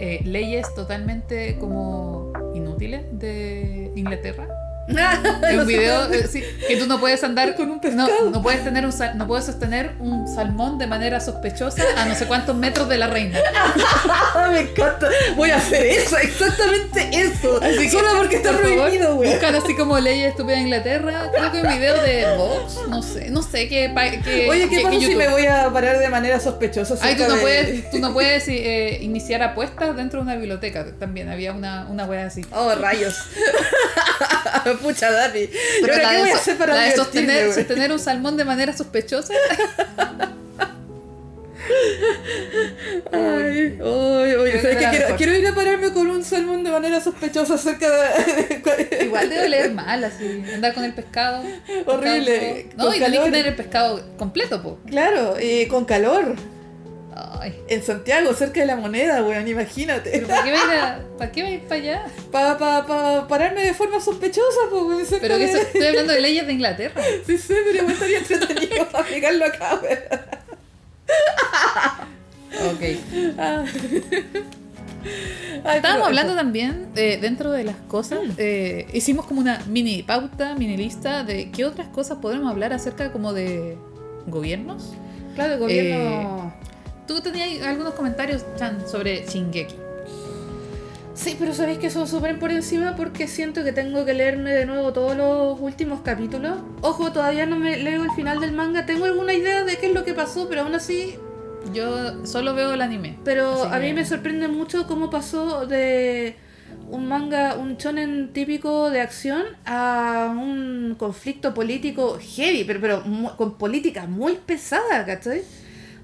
eh, leyes totalmente como inútiles de Inglaterra. Es un video eh, sí, que tú no puedes andar Con un no, pescado. no puedes tener un sal- no puedes sostener un salmón de manera sospechosa a no sé cuántos metros de la reina. Me encanta. Voy a hacer eso, exactamente eso. Así que, Solo porque está por prohibido, güey. Buscan así como leyes estúpidas de Inglaterra. Creo que un video de Vox, no sé, no sé qué. Oye, ¿qué qué- pasa qué si me voy a parar de manera sospechosa? Ay, tú no de- puedes, tú no puedes eh, iniciar apuestas dentro de una biblioteca. También había una, una wea así. Oh, rayos. Pucha, Dani. ¿Y ahora la qué de voy a hacer para la de sostener, un salmón de manera sospechosa. Ay, ay, oye, que. Quiero, quiero ir a pararme con un salmón de manera sospechosa cerca de... Igual debe oler mal, así. Andar con el pescado. Horrible. No, y tenés que tener el pescado completo, po. Claro, y con calor. Ay. En Santiago, cerca de la moneda, weón, imagínate. ¿Pero para qué va a ir, para qué va a ir para allá? Para pa, pa pararme de forma sospechosa, pues, weón, Pero que de... eso- estoy hablando de leyes de Inglaterra. Sí, sí, pero igual estaría entretenido aplicarlo acá, weón. Ok. Ah. Ay, Estábamos hablando eso. también, eh, dentro de las cosas, eh, hicimos como una mini pauta, mini lista de qué otras cosas podemos hablar acerca como de gobiernos. Claro, el gobierno... Tú tenías algunos comentarios, Chan, sobre Shingeki. Sí, pero sabéis que son súper por encima porque siento que tengo que leerme de nuevo todos los últimos capítulos. Ojo, todavía no me leo el final del manga. Tengo alguna idea de qué es lo que pasó, pero aún así Yo solo veo el anime. Pero a mí que- me sorprende mucho cómo pasó de un manga, un shonen típico de acción a un conflicto político heavy, pero, pero con política muy pesada, ¿cachai?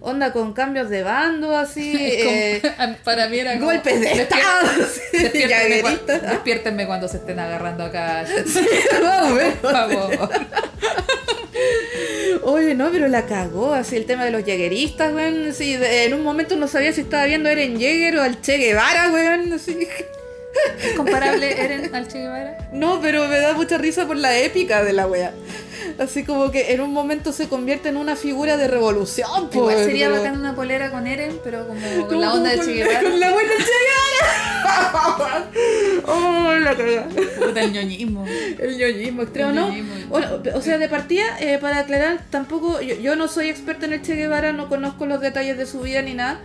Onda con cambios de bando, así, eh, para mí era como, golpes de "Despier- estado, Despiértenme, cua- despiértenme cuando se estén agarrando acá. Menos. Por favor. Oye, no, pero la cagó, así el tema de los jägeristas, weón. Sí, de- en un momento no sabía si estaba viendo a Eren Jäger o al Che Guevara, weón. Así. ¿Es comparable Eren al Che Guevara? No, pero me da mucha risa por la épica de la wea. Así como que en un momento se convierte en una figura de revolución. Igual pues, sería pero- bacán una polera con Eren, pero como con Como la onda de Che Guevara. con la buena Che Guevara. oh, la cagada. Puta el ñoñismo. El ñoñismo extremo, ¿no? Bueno, o sea, de partida, eh, para aclarar, tampoco, yo, yo no soy experta en el Che Guevara, no conozco los detalles de su vida ni nada.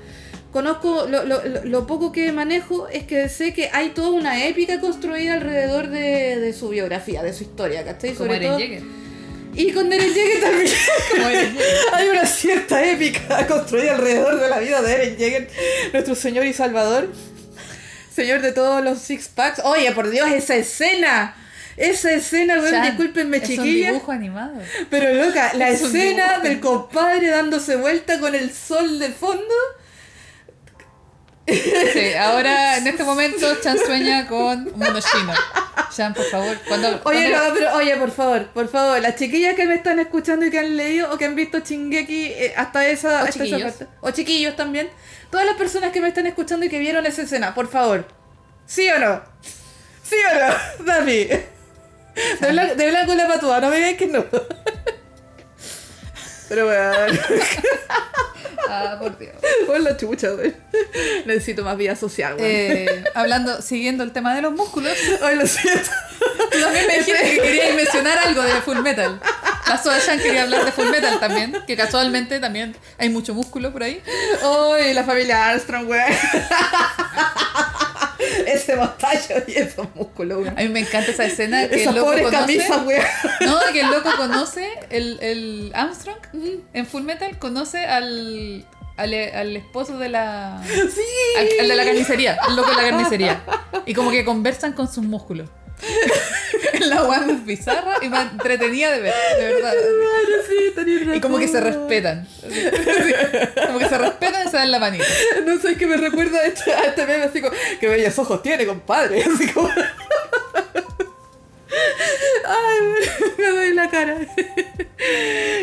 Conozco, lo, lo- lo- poco que manejo es que sé que hay toda una épica construida alrededor de, de su biografía, de su historia, ¿cachai? Sobre Eren todo-. Y con Eren Yeager también. Como Eren Yeager. Hay una cierta épica construida alrededor de la vida de Eren Yeager, nuestro señor y salvador. Señor de todos los six packs. Oye, por Dios, esa escena. Esa escena, weón, discúlpenme, Es un dibujo animado. Pero loca, la Es escena del compadre dándose vuelta con el sol de fondo. Sí, ahora en este momento Chan sueña con un mono chino. Chan, por favor, cuando. Oye, no, pero oye, por favor, por favor, las chiquillas que me están escuchando y que han leído o que han visto Chingeki eh, hasta esa, O hasta esa chiquillos. parte. O chiquillos también. Todas las personas que me están escuchando y que vieron esa escena, por favor. ¿Sí o no? ¿Sí o no? Dami. De blanco, de blanco la patúa, no me digáis que no. Pero bueno, Ah, por Dios. por la chucha, güey. Necesito más vida social, güey. Eh, hablando, siguiendo el tema de los músculos, Ay, lo siento. también me dijiste que querías mencionar algo de Full Metal. La Soa Chan quería hablar de Full Metal también, que casualmente también hay mucho músculo por ahí. Ay, la familia Armstrong, güey. Ese mostacho y esos músculos, güey. A mí me encanta esa escena que Esas el loco pobres conoce. camisas, güey. No, que el loco conoce, el, el Armstrong en Full Metal conoce al, al, al esposo de la. Sí. Al, al de la carnicería, el loco de la carnicería. Y como que conversan con sus músculos. la guanda es bizarra y me entretenía de ver, de verdad. Sí, Y como que se respetan. Así, Como que se respetan y se dan la manita. No sé qué me recuerda a este, a este meme así como, qué bellos ojos tiene, compadre. Así como... Ay, me doy la cara.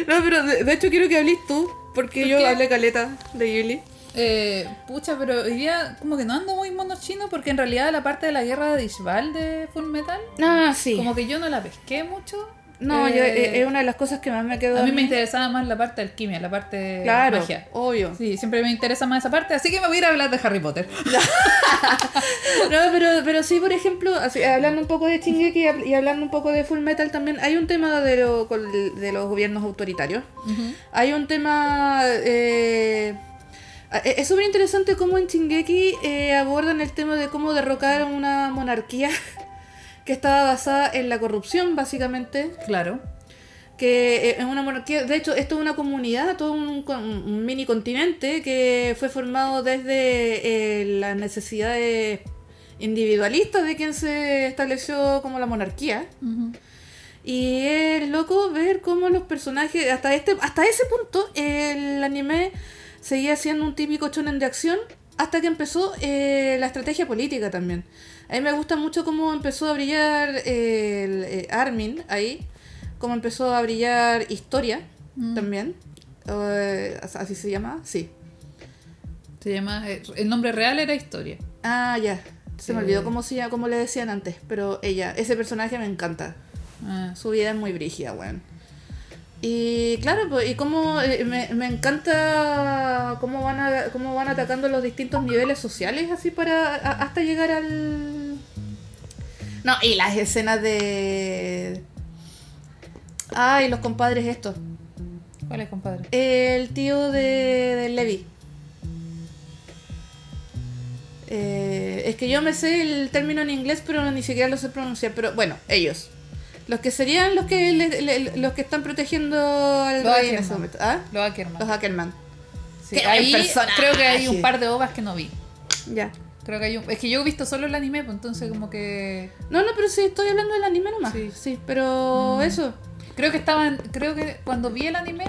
No, pero de, de hecho quiero que hables tú, porque ¿Por yo qué? hablé caleta de Ghibli. Eh, pucha, pero hoy día como que no ando muy mono chino porque en realidad la parte de la guerra de Ishbal de Full Metal, Ah, sí. como que yo no la pesqué mucho. No, Eh, yo, eh, es una de las cosas que más me quedó. A mí me interesaba más la parte de alquimia, la parte Claro, magia. obvio. Sí, siempre me interesa más esa parte, así que me voy a ir a hablar de Harry Potter. No, pero, pero sí, por ejemplo, así, hablando un poco de Shingeki y hab- y hablando un poco de Full Metal también, hay un tema de, lo- de los gobiernos autoritarios. Hay un tema... eh, eh, es súper interesante cómo en Shingeki eh, abordan el tema de cómo derrocar una monarquía que estaba basada en la corrupción, básicamente. Claro. Que eh, es una monarquía, de hecho, esto es una comunidad, todo un, un mini continente que fue formado desde eh, las necesidades individualistas de quien se estableció como la monarquía. Y es loco ver cómo los personajes, hasta este hasta ese punto, el anime seguía siendo un típico shonen de acción hasta que empezó eh, la estrategia política también. A mí me gusta mucho cómo empezó a brillar eh, el, eh, Armin ahí, cómo empezó a brillar Historia Mm. también. ¿Así se llama? Sí. Se llama. El nombre real era Historia. Ah, ya. Se me olvidó cómo, se, llama- cómo le decían antes, pero ella, ese personaje me encanta. Ah, Su vida es muy brígida, weón. Y claro, pues, y cómo eh, me, me encanta cómo van a, cómo van atacando los distintos niveles sociales así para a- hasta llegar al No, y las escenas de Ay, los compadres estos. ¿Cuál es, compadre? El tío de, de Levi. Eh, es que yo me sé el término en inglés, pero ni siquiera lo sé pronunciar. Pero bueno, ellos. Los que serían los que le- le- los que están protegiendo al Los rey en Ackerman. ese momento. ¿Ah? Los Ackerman. Los Ackerman. Sí, Qué ahí creo que hay un par de ovas que no vi. Ya. Creo que hay un... Es que yo he visto solo el anime, pues entonces como que... No, no, pero sí, estoy hablando del anime nomás. Sí. Sí, pero Mm. eso. Creo que estaban... Creo que cuando vi el anime,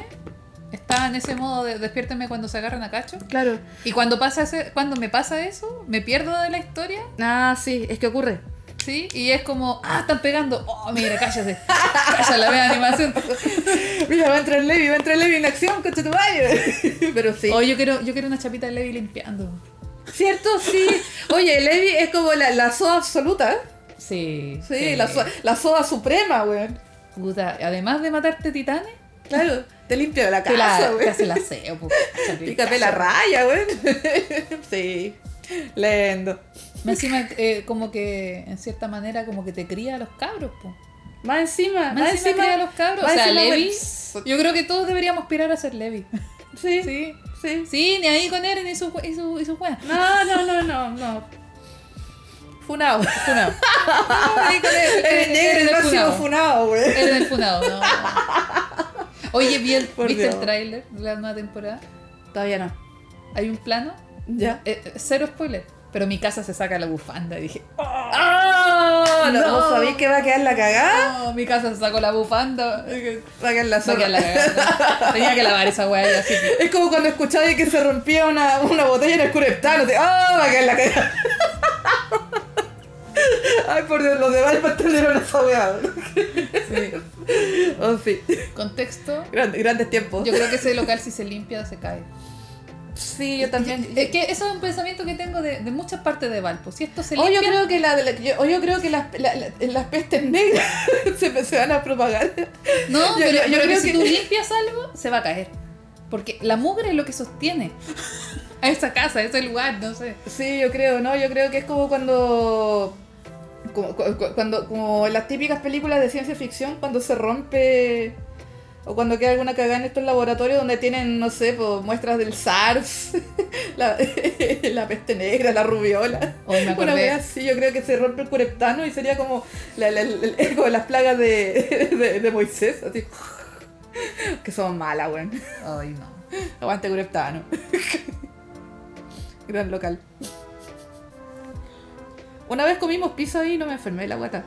estaba en ese modo de despiérteme cuando se agarran a cacho. Claro. Y cuando pasa ese, cuando me pasa eso, me pierdo de la historia, Ah, sí, es que ocurre. ¿Sí? Y es como, ah, están pegando. Oh, mira, cállate. Cállate la vea animación. Mira, va a entrar Levi, va a entrar Levi en acción, coche tu. Pero sí. Oh, yo quiero, yo quiero una chapita de Levi limpiando. ¿Cierto? Sí. Oye, Levi es como la, la soda absoluta. Sí. Sí, La, soda, la soda suprema, weón. Puta, además de matarte titanes, Claro, te limpia la casa, te hace el aseo. Pícate la raya, weón. Sí. Lendo. Más Encima, eh, como que, en cierta manera, como que te cría a los cabros, po. Más encima, Más encima cría a los cabros. O más sea, encima, Levi, yo creo que todos deberíamos aspirar a ser Levi. Sí, Sí. sí. Sí, ni ahí con Eren y su, y su, y su wea. No, no, no, no, no. Funado. Funado. No, ahí con Eren, Eres negro, el máximo funado. funado, güey. Eren el funado, no. Oye, vi el- Por ¿viste Dios. el tráiler de la nueva temporada? Todavía no. Hay un plano, ¿Ya? eh, eh, cero spoiler, pero mi casa se saca la bufanda y dije, ¡Oh! no. ¿Vos sabéis que va a quedar la cagada? no, mi casa se sacó la bufanda. Va a quedar la No, zorra. la cagada. Tenía que lavar esa weá y así que... Es como cuando escucháis que se rompía una, una botella en el cureptano. ¡Oh! Va a quedar la cagada. Ay, por Dios, los de Valpa entendieron esa weá. Sí. Oh, sí. Contexto, Grandes, grandes tiempos. yo creo que ese local si se limpia se cae. Sí, yo también. Es que eso es un pensamiento que tengo de, de muchas partes de Valpo. Si esto se O limpia... yo creo que, la, de la- yo, o yo creo que las, la- la- las pestes negras se, se van a propagar. No, Yo- pero, yo- pero creo si que- tú limpias algo, se va a caer. Porque la mugre es lo que sostiene a esa casa, a ese lugar, no sé. Sí, yo creo, ¿no? Yo creo que es como cuando. Como, cu- cu- cuando, como en las típicas películas de ciencia ficción, cuando se rompe. O cuando queda alguna cagada en estos laboratorios donde tienen, no sé, pues, muestras del SARS, la, la peste negra, la rubiola. Hoy me Una acordé. así, yo creo que se rompe el cureptano y sería como, la, la- la- como las plagas de, de, de Moisés, así. Que son malas, weón. Ay, no. Aguante cureptano. Gran local. Una vez comimos pizza ahí y no me enfermé la guata.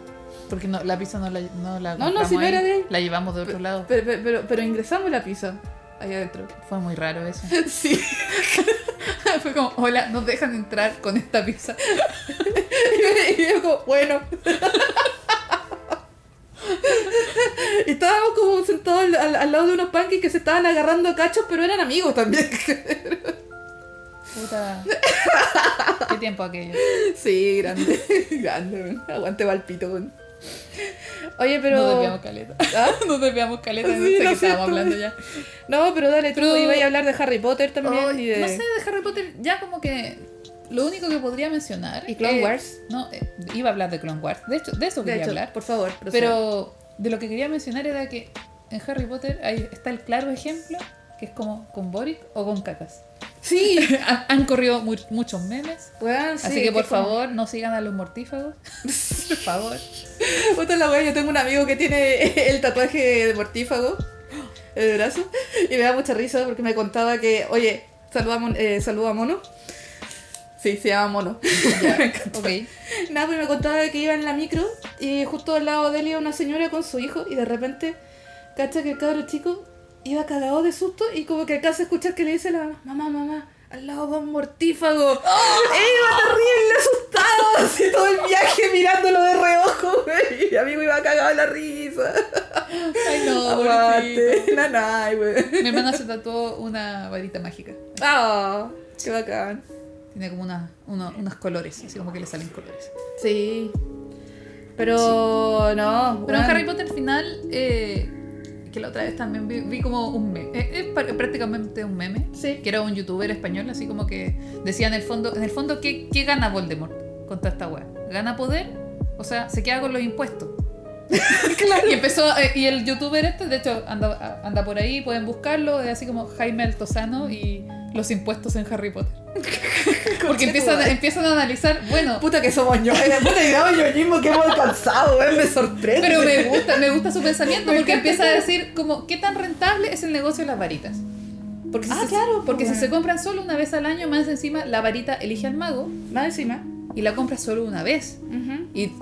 Porque no, la pizza no la, no la No, no, compramos si no ahí, era de ahí. La llevamos de otro lado. Pero, pero, pero, ingresamos la pizza ahí adentro. Fue muy raro eso. Sí. Fue como, hola, nos dejan entrar con esta pizza. Y yo como, bueno. Y estábamos como sentados al, lado de unos pancakes que se estaban agarrando a cachos, pero eran amigos también. Puta. Qué tiempo aquello. Sí, grande. Grande. Aguante Valpito, weón. Oye, pero. Nos desviamos caleta. ¿Ah? Nos desviamos caleta. No sé lo qué estábamos siento. hablando ya. No, pero dale, tú Pero- ibas a hablar de Harry Potter también Ay, y de... No sé, de Harry Potter, ya como que lo único que podría mencionar. ¿Y Clone es- Wars? No, eh, iba a hablar de Clone Wars. De hecho, de eso De quería hecho, hablar. por favor, proceda. Pero de lo que quería mencionar era que en Harry Potter ahí está el claro ejemplo que es como con Boric o con cacas. Sí, han, han corrido mu- muchos memes. sí, así que por como- favor no sigan a los mortífagos. por favor. Puta la wea, yo tengo un amigo que tiene el tatuaje de mortífago en el brazo y me da mucha risa porque me contaba que, oye, saluda eh, saluda a Mono. Sí, se llama Mono. Ya, Me encantó. ok. Nada, pues me contaba que iba en la micro y justo al lado de él iba una señora con su hijo y de repente, cacha que el cabro chico iba cagado de susto y como que alcanza a escuchar que le dice a la mamá, mamá, mamá, al lado va un mortífago. ¡Eh, iba terrible asustado! Así todo el viaje mirándolo de reojo, güey. Y mi amigo iba cagado de la risa. Ay no, Aguante. Nanay, güey. Mi hermana se tatuó una varita mágica. Ah, qué bacán. Tiene como una, uno- unos colores, así como que le salen colores. Sí. Pero no. Pero en weón. Harry Potter final, eh, que la otra vez también vi, vi como un meme, es pr- prácticamente un meme, Sí. que era un youtuber español, así como que decía en el fondo, en el fondo, ¿qué, qué gana Voldemort con toda esta weá? ¿Gana poder? O sea, se queda con los impuestos. Y empezó, eh, y el youtuber este, de hecho, anda, anda por ahí, pueden buscarlo, es así como Jaime Altozano y los impuestos en Harry Potter. Porque empiezan, empiezan a analizar, bueno, Puta que somos ñoños. Puta que somos ñoñismo que hemos alcanzado, weón. Me sorprende. Pero me gusta, me gusta su pensamiento porque empieza a decir como qué tan rentable es el negocio de las varitas. Porque si, Ah, se, claro, porque si se compran solo una vez al año, más encima la varita elige al mago Más encima. y la compra solo una vez. Y,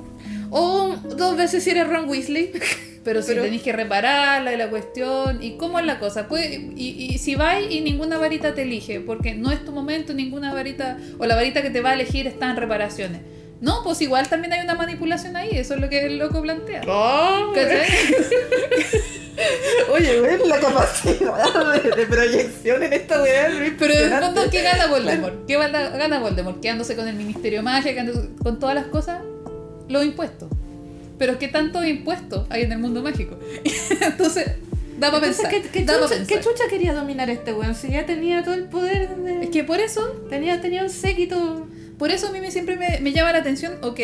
O dos veces si eres Ron Weasley. pero si tenéis que repararla y la cuestión, ¿y cómo es la cosa? Pues, y, y si vais y ninguna varita te elige, porque no es tu momento, ninguna varita, o la varita que te va a elegir está en reparaciones. No, pues igual también hay una manipulación ahí, eso es lo que el loco plantea. Oh, ¿Cachai? Oye, weón, la capacidad de, de proyección en esta weá. Pero en el fondo, ¿qué gana Voldemort? ¿Qué gana, Voldemort? Quedándose con el Ministerio de Magia, con todas las cosas, los impuestos. Pero ¿qué tantos impuestos hay en el mundo mágico? Entonces, da para pensar. ¿qué, chucha, pensar. qué chucha quería dominar este weón? Si ya tenía todo el poder. de- Es que por eso, tenía, tenía un séquito. por eso a mí me, siempre me, me llama la atención, ok,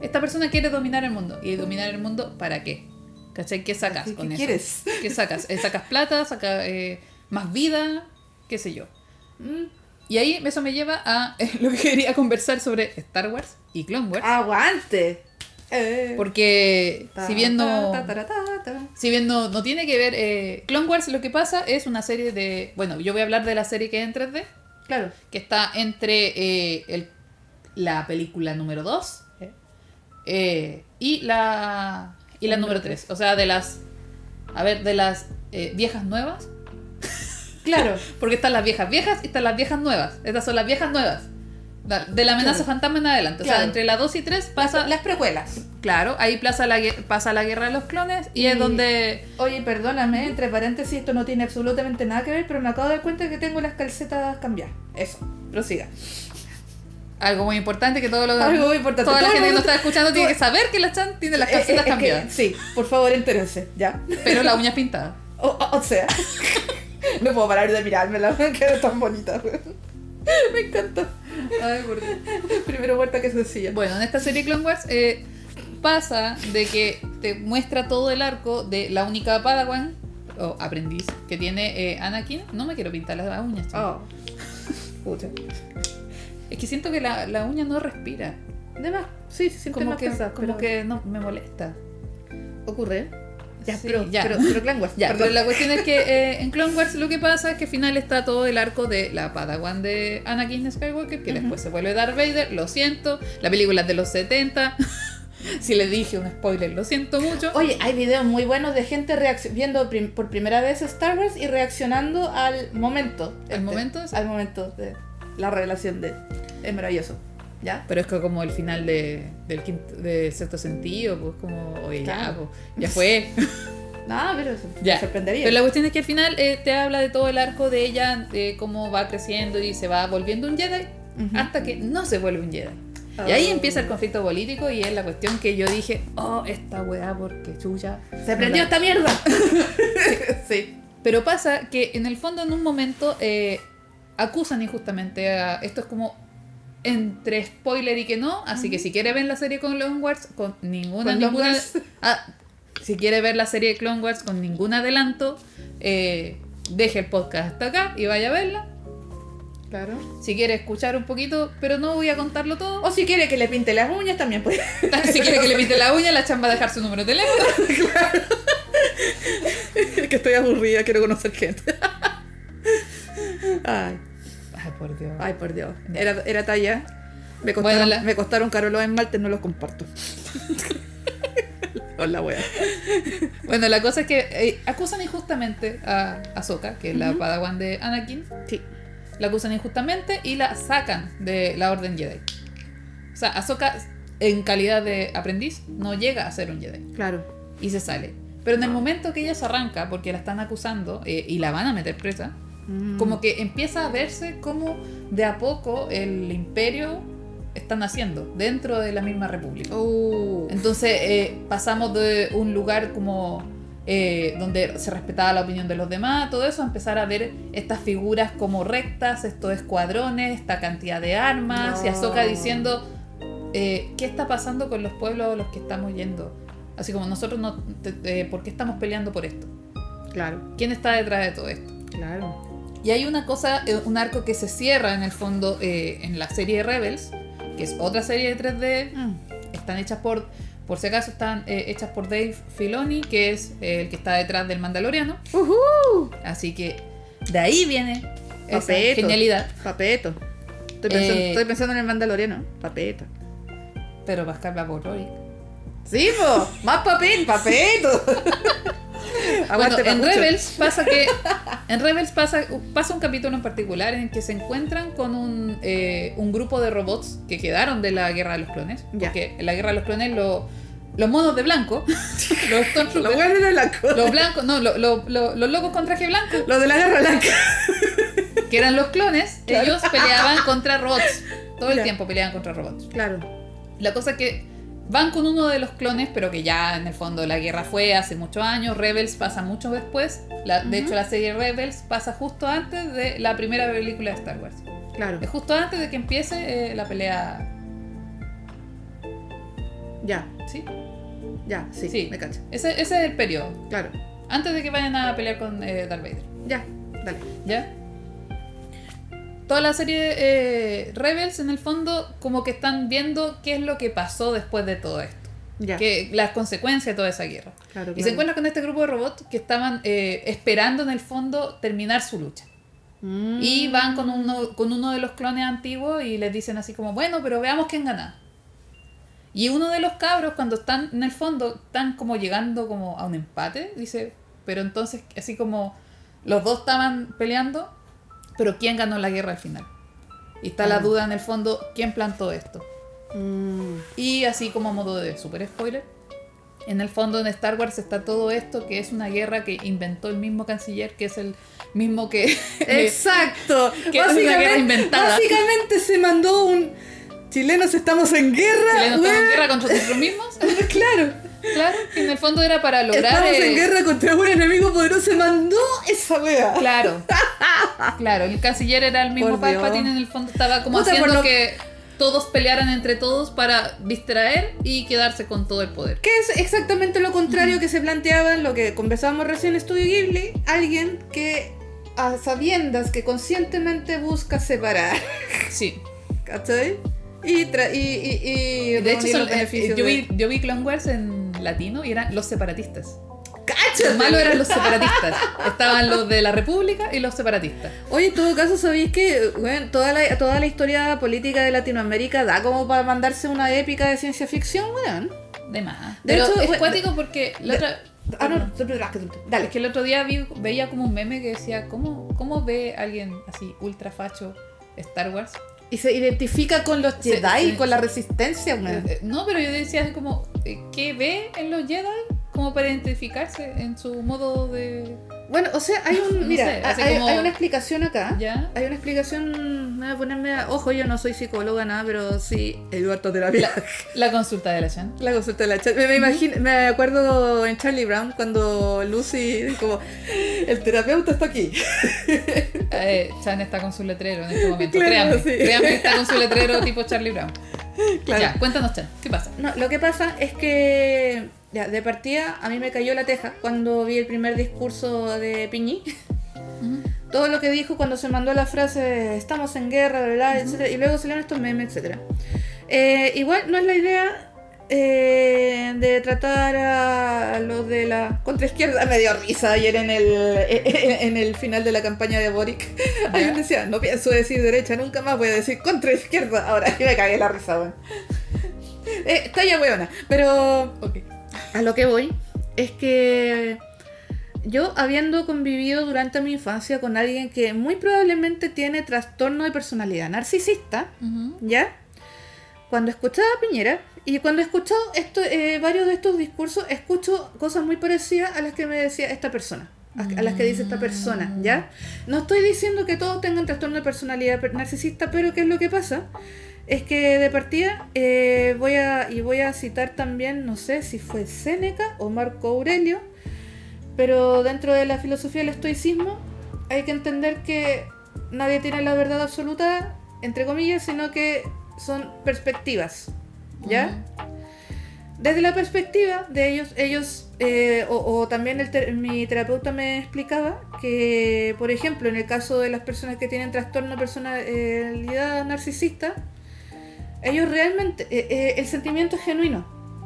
esta persona quiere dominar el mundo. ¿Y dominar el mundo para qué? ¿Cachai? ¿Qué sacas ¿Qué, con qué eso? quieres? ¿Qué sacas? Eh, ¿Sacas plata? ¿Sacas eh, más vida? ¿Qué sé yo? Y ahí eso me lleva a eh, lo que quería conversar sobre Star Wars y Clone Wars. ¡Aguante! Eh. Porque Ta, si ta, ta, ta. si bien no, tiene que ver, eh, Clone Wars lo que pasa es una serie de, bueno, yo voy a hablar de la serie que es en 3D, Claro. que está entre el- la película número 2 eh, y la y la número número 3, o sea, de las a ver, de las eh, viejas nuevas, Claro. porque están las viejas viejas y están las viejas nuevas. Estas son las viejas nuevas. De la amenaza Claro. fantasma en adelante. O sea, entre la 2 y 3 pasa. Las precuelas. Claro, ahí pasa la, pasa la guerra de los clones y, Y- es donde. Oye, perdóname, entre paréntesis, esto no tiene absolutamente nada que ver, pero me acabo de dar cuenta que tengo las calcetas cambiadas. Eso, prosiga. Algo muy importante que todo lo Algo muy importante. Toda la Todo el gente que nos está escuchando tiene que saber que la Chan tiene las Eh, eh, calcetas que- cambiadas. sí, por favor, entérense, ¿ya? Pero las uñas pintadas. O- o sea, no puedo parar de mirármela, queda tan bonita. Me encanta. Ay, por Dios. Primero muerta que sencilla. Bueno, en esta serie Clone Wars eh, pasa de que te muestra todo el arco de la única Padawan o aprendiz que tiene eh, Anakin. No me quiero pintar las uñas. Oh. Es que siento que la, la uña no respira. De más, sí, Como más que, pesada, como que no me molesta. ocurre. Ya, Sí, pero, ya. pero, pero Clan Wars, Ya, perdón. pero la cuestión es que eh, en Clone Wars lo que pasa es que al final está todo el arco de la Padawan de Anakin Skywalker, que Ujú. después se vuelve Darth Vader, lo siento. La película es de los 70. si le dije un spoiler, lo siento mucho. Oye, hay videos muy buenos de gente viendo prim- por primera vez Star Wars y reaccionando al momento. este, ¿Al momento? Al momento de la revelación de... Es maravilloso. ¿Ya? Pero es que como el final de, del quinto, de sexto sentido, pues como, oye, ya, pues, ya fue. No, pero eso Ya. me sorprendería. Pero la cuestión es que al final eh, te habla de todo el arco de ella, de cómo va creciendo y se va volviendo un Jedi, hasta que no se vuelve un Jedi. Y ahí Oh. empieza el conflicto político y es la cuestión que yo dije, oh, esta weá, porque chucha. Se prendió la- esta mierda. sí. Pero pasa que en el fondo, en un momento, eh, acusan injustamente a. Esto es como entre spoiler y que no. Así que si quiere ver la serie con Clone Wars, con ninguna. Con ninguna ah, si quiere ver la serie de Clone Wars con ningún adelanto, eh, deje el podcast hasta acá y vaya a verla. Claro. Si quiere escuchar un poquito, pero no voy a contarlo todo. O si quiere que le pinte las uñas también puede. si quiere que le pinte la uña, la chamba va a dejar su número de teléfono. que estoy aburrida, quiero conocer gente. Ay, por Dios. ay, por Dios. Era, era talla. Me costaron, Bueno, la- me costaron caro los esmaltes, no los comparto. Hola, wea. Bueno, la cosa es que eh, acusan injustamente a Ahsoka, que es la Ujú. padawan de Anakin. Sí. La acusan injustamente y la sacan de la Orden Jedi. O sea, Ahsoka, en calidad de aprendiz, no llega a ser un Jedi. Claro. Y se sale. Pero en el momento que ella se arranca, porque la están acusando eh, y la van a meter presa, Mm. como que empieza a verse como de a poco el imperio está naciendo dentro de la misma república. Uh. Entonces eh, pasamos de un lugar como eh, donde se respetaba la opinión de los demás, todo eso, a empezar a ver estas figuras como rectas, estos escuadrones, esta cantidad de armas, y No. Ahsoka diciendo, eh, ¿qué está pasando con los pueblos a los que estamos yendo? Así como nosotros, no, te- te- ¿por qué estamos peleando por esto? Claro, ¿Quién está detrás de todo esto? claro. Y hay una cosa, eh, un arco que se cierra en el fondo eh, en la serie de Rebels, que es otra serie de 3D, Mm. están hechas por, por si acaso, están eh, hechas por Dave Filoni, que es eh, el que está detrás del Mandaloriano. Así que de ahí viene esa Papeto. genialidad. Papeto. Estoy pensando, estoy pensando en el mandaloriano. Papeto. Pero Pascal va por Rory. Sí, po. Más papel, papeto. Bueno, en. Rebels pasa que en Rebels pasa, pasa un capítulo en particular en el que se encuentran con un, eh, un grupo de robots que quedaron de la guerra de los clones. Ya. Porque en la guerra de los clones lo, los monos de blanco, los Los de blanco. los blancos, no, lo- lo- lo- los locos con traje blanco, Los de la guerra blanca. que eran los clones, Claro. ellos peleaban contra robots. Todo el Ya. tiempo peleaban contra robots. Claro. La cosa que van con uno de los clones, pero que ya en el fondo la guerra fue hace muchos años. Rebels pasa mucho después. La- de hecho, la serie Rebels pasa justo antes de la primera película de Star Wars. Claro. Es justo antes de que empiece eh, la pelea. Ya, ¿Sí? ya, sí, Sí. me cacho. Ese, ese es el periodo. Claro. Antes de que vayan a pelear con eh, Darth Vader. Ya, dale. ¿Ya? Toda la serie eh, Rebels, en el fondo, como que están viendo qué es lo que pasó después de todo esto. Que, las consecuencias de toda esa guerra. Claro, Y claro. se encuentran con este grupo de robots que estaban eh, esperando en el fondo terminar su lucha. Mm. Y van con uno, con uno de los clones antiguos y les dicen así como, bueno, pero veamos quién gana. Y uno de los cabros, cuando están en el fondo, están como llegando como a un empate, dice, pero entonces, así como los dos estaban peleando, pero ¿quién ganó la guerra al final? Y está la duda en el fondo, ¿quién plantó esto? Mm. Y así como a modo de super spoiler, en el fondo en Star Wars está todo esto, que es una guerra que inventó el mismo canciller, que es el mismo que... Exacto. Que es una guerra inventada. básicamente se mandó un chilenos estamos en guerra. Chilenos estamos en guerra contra nosotros mismos. Claro. Claro, que en el fondo era para lograr... Estamos en eh, guerra contra un enemigo poderoso. Se mandó esa wea. Claro, claro, el canciller era el mismo. Palpatine, en el fondo estaba como Puta, haciendo lo- que todos pelearan entre todos para distraer y quedarse con todo el poder. Que es exactamente lo contrario que se planteaba en lo que conversábamos recién en Estudio Ghibli. Alguien que a sabiendas que conscientemente busca separar. Sí. ¿Cachai? Y, y, y, y De hecho, son- eh, yo, vi, yo vi Clone Wars en latino y eran los separatistas. Los malos eran los separatistas. Estaban los de la República y los separatistas. Oye, en todo caso, ¿sabéis que bueno, toda, la, toda la historia política de Latinoamérica da como para mandarse una épica de ciencia ficción, weón? De más. De Pero hecho, es cuático porque la de- otra- Ah, no, dale. Es que el otro día vi- veía como un meme que decía, ¿cómo, ¿cómo ve alguien así ultra facho Star Wars? Y se identifica con los Jedi, con la resistencia. Eh, eh, No, pero yo decía como, eh, ¿qué ve en los Jedi? Como para identificarse en su modo de... Bueno, o sea, hay un. No Mira, sé, así hay, como- hay una explicación acá. ¿Ya? Hay una explicación. Me voy a ponerme. a- Ojo, yo no soy psicóloga, nada, pero sí. Eduardo Terapia. La consulta de la Chan. La consulta de la chat. Me, me imagino, me acuerdo en Charlie Brown cuando Lucy como el terapeuta está aquí. Eh, Chan está con su letrero en este momento. Claro, créame, sí. créame que está con su letrero tipo Charlie Brown. Claro. Ya, cuéntanos, Chan, ¿qué pasa? No, lo que pasa es que ya, de partida a mí me cayó la teja cuando vi el primer discurso de Piñi. Todo lo que dijo cuando se mandó la frase estamos en guerra, bla, bla, etcétera, y luego salieron estos memes, etcétera. Eh, igual no es la idea eh, de tratar a los de la contraizquierda. Me dio risa ayer en el, en el final de la campaña de Boric. Alguien decía, no pienso decir derecha, nunca más voy a decir contraizquierda. Ahora que me cagué la risa, weón. Eh, talla weona. Pero Ok. A lo que voy es que yo habiendo convivido durante mi infancia con alguien que muy probablemente tiene trastorno de personalidad narcisista, Ujú. ¿ya? Cuando escuchaba a Piñera y cuando he escuchado esto, eh, varios de estos discursos, escucho cosas muy parecidas a las que me decía esta persona. A a las que dice esta persona, ¿ya? No estoy diciendo que todos tengan trastorno de personalidad per- narcisista, pero ¿qué es lo que pasa? Es que de partida eh, voy a y voy a citar también, no sé si fue Séneca o Marco Aurelio, pero dentro de la filosofía del estoicismo hay que entender que nadie tiene la verdad absoluta, entre comillas, sino que son perspectivas, ¿ya? Desde la perspectiva de ellos, ellos, eh, o, o también el ter- mi terapeuta me explicaba que, por ejemplo, en el caso de las personas que tienen trastorno de personalidad narcisista, ellos realmente, eh, eh, el sentimiento es genuino,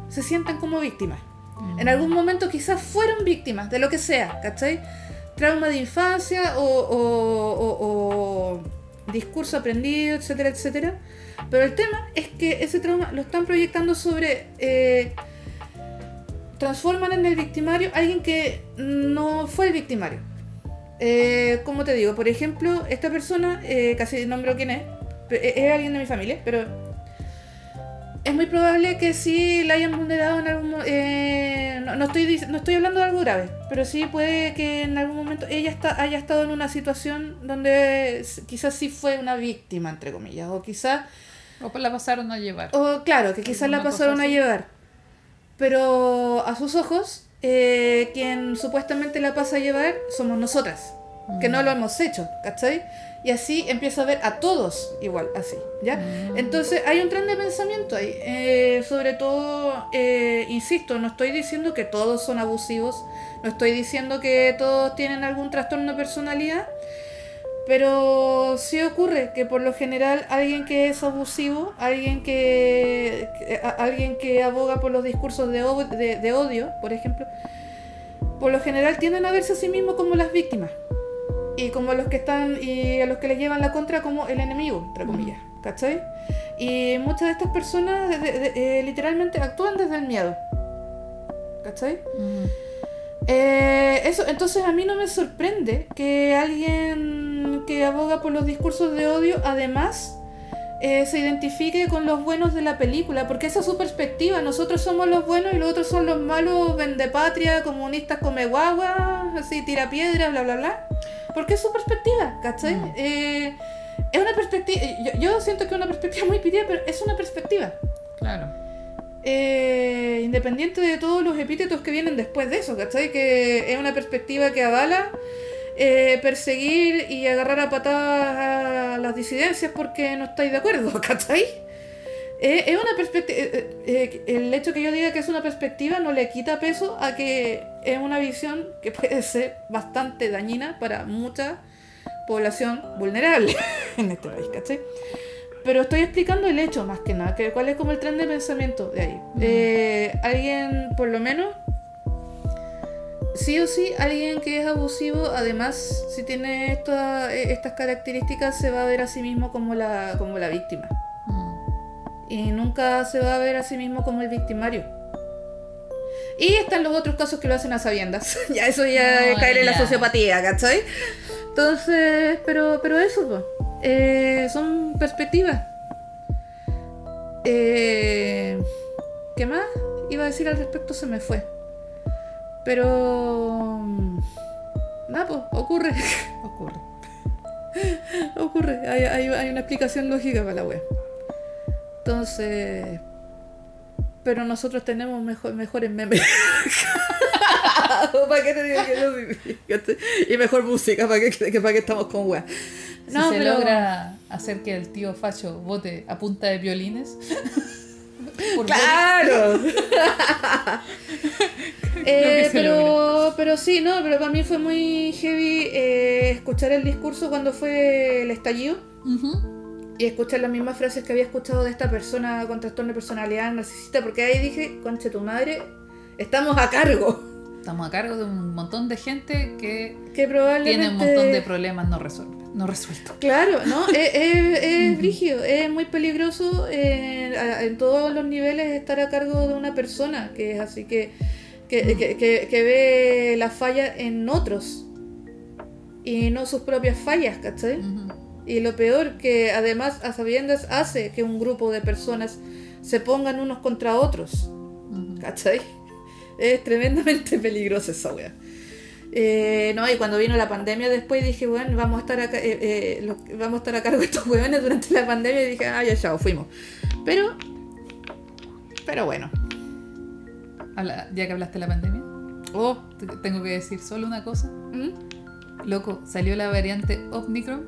se sienten como víctimas. En algún momento quizás fueron víctimas de lo que sea, ¿cachai? Trauma de infancia o, discurso aprendido, etcétera, etcétera. Pero el tema es que ese trauma lo están proyectando sobre... eh, transforman en el victimario a alguien que no fue el victimario. Como te digo, por ejemplo, esta persona, eh, casi nombro quién es, es alguien de mi familia, pero es muy probable que sí la hayan vulnerado en algún eh, no, no estoy no estoy hablando de algo grave, pero sí puede que en algún momento ella está, haya estado en una situación donde quizás sí fue una víctima, entre comillas, o quizás, O pues la pasaron a llevar. o claro, que quizás la pasaron a llevar. Pero a sus ojos, eh, quien supuestamente la pasa a llevar somos nosotras, que no lo hemos hecho, ¿cachai? Y así empiezo a ver a todos igual, así, ¿ya? Mm. Entonces hay un tren de pensamiento ahí. Eh, sobre todo, eh, insisto, no estoy diciendo que todos son abusivos, no estoy diciendo que todos tienen algún trastorno de personalidad, pero sí ocurre que por lo general alguien que es abusivo, alguien que, que- a- alguien que aboga por los discursos de, de- de odio, por ejemplo, por lo general tienden a verse a sí mismos como las víctimas y como los que están y a los que les llevan la contra como el enemigo, entre comillas, ¿cachai? Y muchas de estas personas de- de- de- eh, literalmente actúan desde el miedo, ¿cachai? Mm. Eh, eso, entonces a mí no me sorprende que alguien que aboga por los discursos de odio además eh, se identifique con los buenos de la película, porque esa es su perspectiva. Nosotros somos los buenos y los otros son los malos, vendepatria, comunistas come guagua, así tira piedra, bla, bla, bla. Porque es su perspectiva, ¿cachai? Mm. Eh, es una perspectiva, yo, yo siento que es una perspectiva muy pitía, pero es una perspectiva. Claro. Eh, independiente de todos los epítetos que vienen después de eso, ¿cachai? Que es una perspectiva que avala eh, perseguir y agarrar a patadas a las disidencias porque no estáis de acuerdo, ¿cachai? Eh, es una perspectiva. el hecho que yo diga que es una perspectiva no le quita peso a que es una visión que puede ser bastante dañina para mucha población vulnerable en este país, ¿cachai? Pero estoy explicando el hecho más que nada, que cuál es como el tren de pensamiento de ahí. Eh, alguien, por lo menos, sí o sí, alguien que es abusivo, además, si tiene esta- eh, estas características, se va a ver a sí mismo como la, como la víctima. Y nunca se va a ver a sí mismo como el victimario. Y están los otros casos que lo hacen a sabiendas. ya eso ya No, es caer en la sociopatía, ¿cachai? Entonces, pero, pero eso, pues. Eh, son perspectivas. Eh, ¿Qué más iba a decir al respecto? Se me fue. Pero... mm, Nada, pues, ocurre. Ocurre. ocurre. Hay, hay- hay una explicación lógica para la web. Entonces... Pero nosotros tenemos mejor, mejores memes. ¿Para qué te digo que no? Y mejor música, ¿para qué, que para qué estamos con web? Si se logra hacer que el tío Facho vote a punta de violines. ¡Claro! Eh, pero, pero sí, no, pero para mí fue muy heavy eh, escuchar el discurso cuando fue el estallido. Ujú. Y escuchar las mismas frases que había escuchado de esta persona con trastorno de personalidad narcisista, porque ahí dije, conche tu madre, estamos a cargo. Estamos a cargo de un montón de gente que Que probablemente... tiene un montón de problemas no, resueltos no resueltos. Claro, ¿no? es, es, es rígido, es muy peligroso eh, en todos los niveles estar a cargo de una persona que es así que, que, que, que- que ve la falla en otros y no sus propias fallas, ¿cachai? Y lo peor, que además a sabiendas hace que un grupo de personas se pongan unos contra otros. ¿cachai? Es tremendamente peligrosa esa wea. Eh, no, y cuando vino la pandemia después dije, bueno, vamos a estar a, ca- eh, eh, lo- vamos a estar a cargo de estos hueones durante la pandemia y dije, ah, ya, chao, fuimos. Pero, pero bueno. Habla- ya que hablaste de la pandemia, Oh, te- tengo que decir solo una cosa. ¿mm? Loco, salió la variante Omicron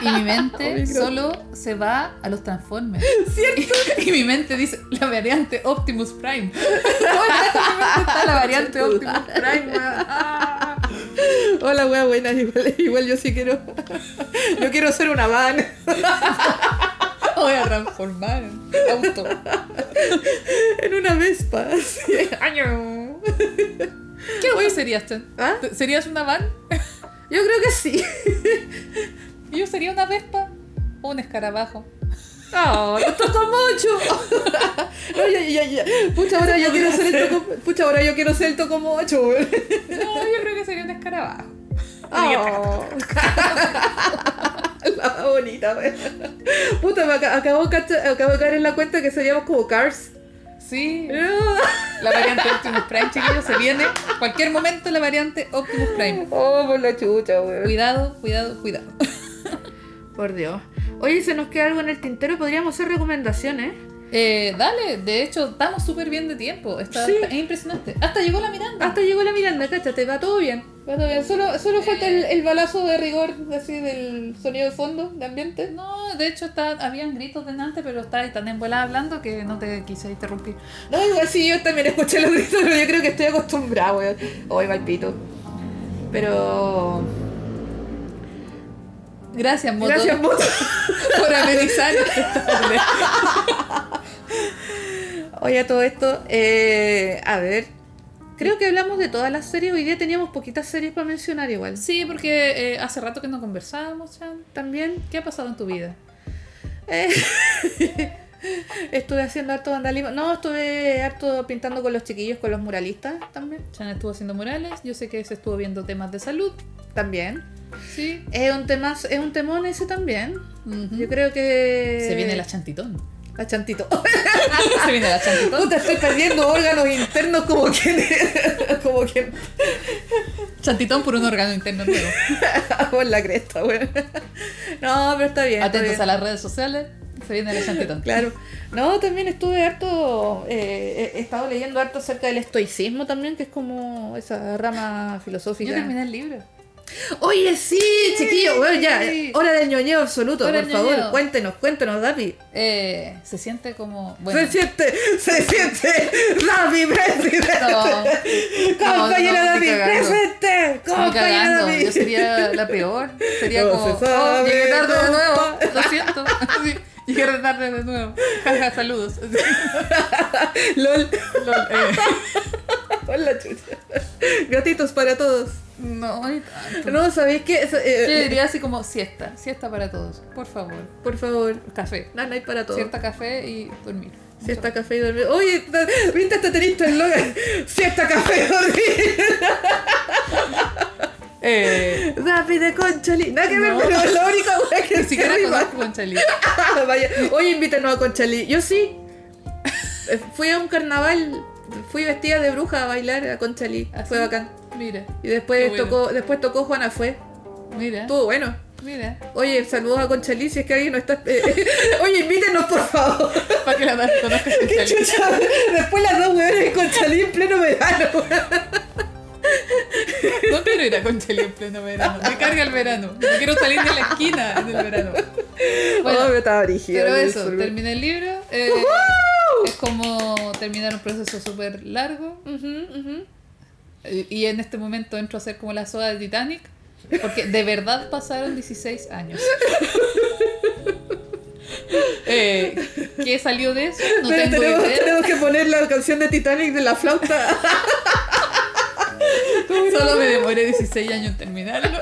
y mi mente Omicron. solo se va a los Transformers. ¿Cierto? Y, mi mente dice la variante Optimus Prime. Está la variante Optimus Prime. Ah. Hola, wea buena, igual, igual yo sí quiero. Yo quiero ser una van. Voy a transformar en auto. En una Vespa. ¿Qué hoy serías? ¿Ah? ¿Serías una van? Yo creo que sí. ¿Y yo sería una Vespa o un escarabajo? No tocó mucho. No, ya, ya, ya. Pucha, ahora yo quiero ser el toco. Pucha, ahora yo quiero ser el. No, yo creo que sería un escarabajo. Oh. La más bonita. Puta, me aca- acabo, acabo de caer en la cuenta que seríamos como Cars. Sí. La variante Optimus Prime, chiquillos, se viene. Cualquier momento la variante Optimus Prime. Oh, por la chucha, weón. Cuidado, cuidado, cuidado. Por Dios. Oye, se nos queda algo en el tintero, podríamos hacer recomendaciones. Eh, dale, de hecho, estamos súper bien de tiempo. Está, Sí. Es impresionante. Hasta llegó la Miranda. Hasta llegó la Miranda, cáchate, va todo bien. Va todo bien. Solo, solo falta el, el balazo de rigor, así del sonido de fondo, de ambiente. No, de hecho, está, habían gritos delante, pero estaba tan envuelada hablando que no te quise interrumpir. No, igual sí, yo también escuché los gritos, pero yo creo que estoy acostumbrada, weón. Hoy va el pito. Pero. Gracias, Moto, Gracias, Moto. por amenizar esta tarde. Oye, todo esto, eh, a ver. Creo que hablamos de todas las series. Hoy día teníamos poquitas series para mencionar, igual. Sí, porque eh, hace rato que no conversábamos, Chan. También. ¿Qué ha pasado en tu vida? Eh, estuve haciendo harto vandalismo. No, estuve harto pintando con los chiquillos, con los muralistas también. Chan estuvo haciendo murales. Yo sé que se estuvo viendo temas de salud. También. Sí. Es un tema, es un temón ese también. Ujú. Yo creo que. Se viene la chantitón. La chantito. Se viene la chantitón. Puta, estoy perdiendo órganos internos como quien. como quien. Chantitón por un órgano interno nuevo. Por la cresta, weón. No, pero está bien. está Atentos bien. a las redes sociales. Viene la chantitón. Claro. No, también estuve harto. eh, he estado leyendo harto acerca del estoicismo también, que es como esa rama Yo filosófica. terminé el libro. Oye, sí, chiquillo, bueno, ya. Hora del ñoñeo absoluto, Hora por favor. ñoñeo. Cuéntenos, cuéntenos, Dapi. Eh, se siente como. Bueno, Se siente, se siente, Dapi, presidente. No. Compañera No, Dapi, presente. Compañera Dapi. yo sería la peor. Sería No como, se oh, llegué tarde de nuevo, lo siento. Llegué tarde de nuevo. Jaja, saludos. LOL. Lol, eh, Hola, chucha. Gatitos para todos. No, tanto. No, ¿sabéis qué? Eso, eh, Yo diría así como siesta, siesta para todos, por favor. Por favor, Café. nada, hay para todos. Siesta, café y dormir. Siesta, café y dormir. Oye, ¿viste hasta teniste el logan? Siesta, café y dormir. Eh, Dapi de Conchalí. Nada que ver, No. pero es la única wea que ni siquiera conozco con Chalí. Vaya, oye, invítanos a Conchalí. Yo sí. Eh, Fui a un carnaval, fui vestida de bruja a bailar a Conchalí. ¿Ah, Fue bacán. Mira. Y después bueno. tocó, después tocó Juana Fue. Mira. Estuvo bueno. Mira. Oye, saludos a Conchalí si es que alguien no está. eh, eh, oye, invítenos por favor. Para que la Dani conozca con Qué Chalí. chucha. Después las dos weones en Conchalí en pleno verano. No quiero ir a Conchalí en pleno verano. Me carga el verano. No quiero salir de la esquina en el verano. Bueno, oh, brígido. pero eso, terminé el libro. eh, es como terminar un proceso súper largo. Y en este momento entro a hacer como la soda de Titanic. Porque de verdad pasaron 16 años. Eh, ¿Qué salió de eso? No Pero tengo tenemos, idea. tenemos que poner la canción de Titanic de la flauta. Solo me demoré 16 años en terminarlo.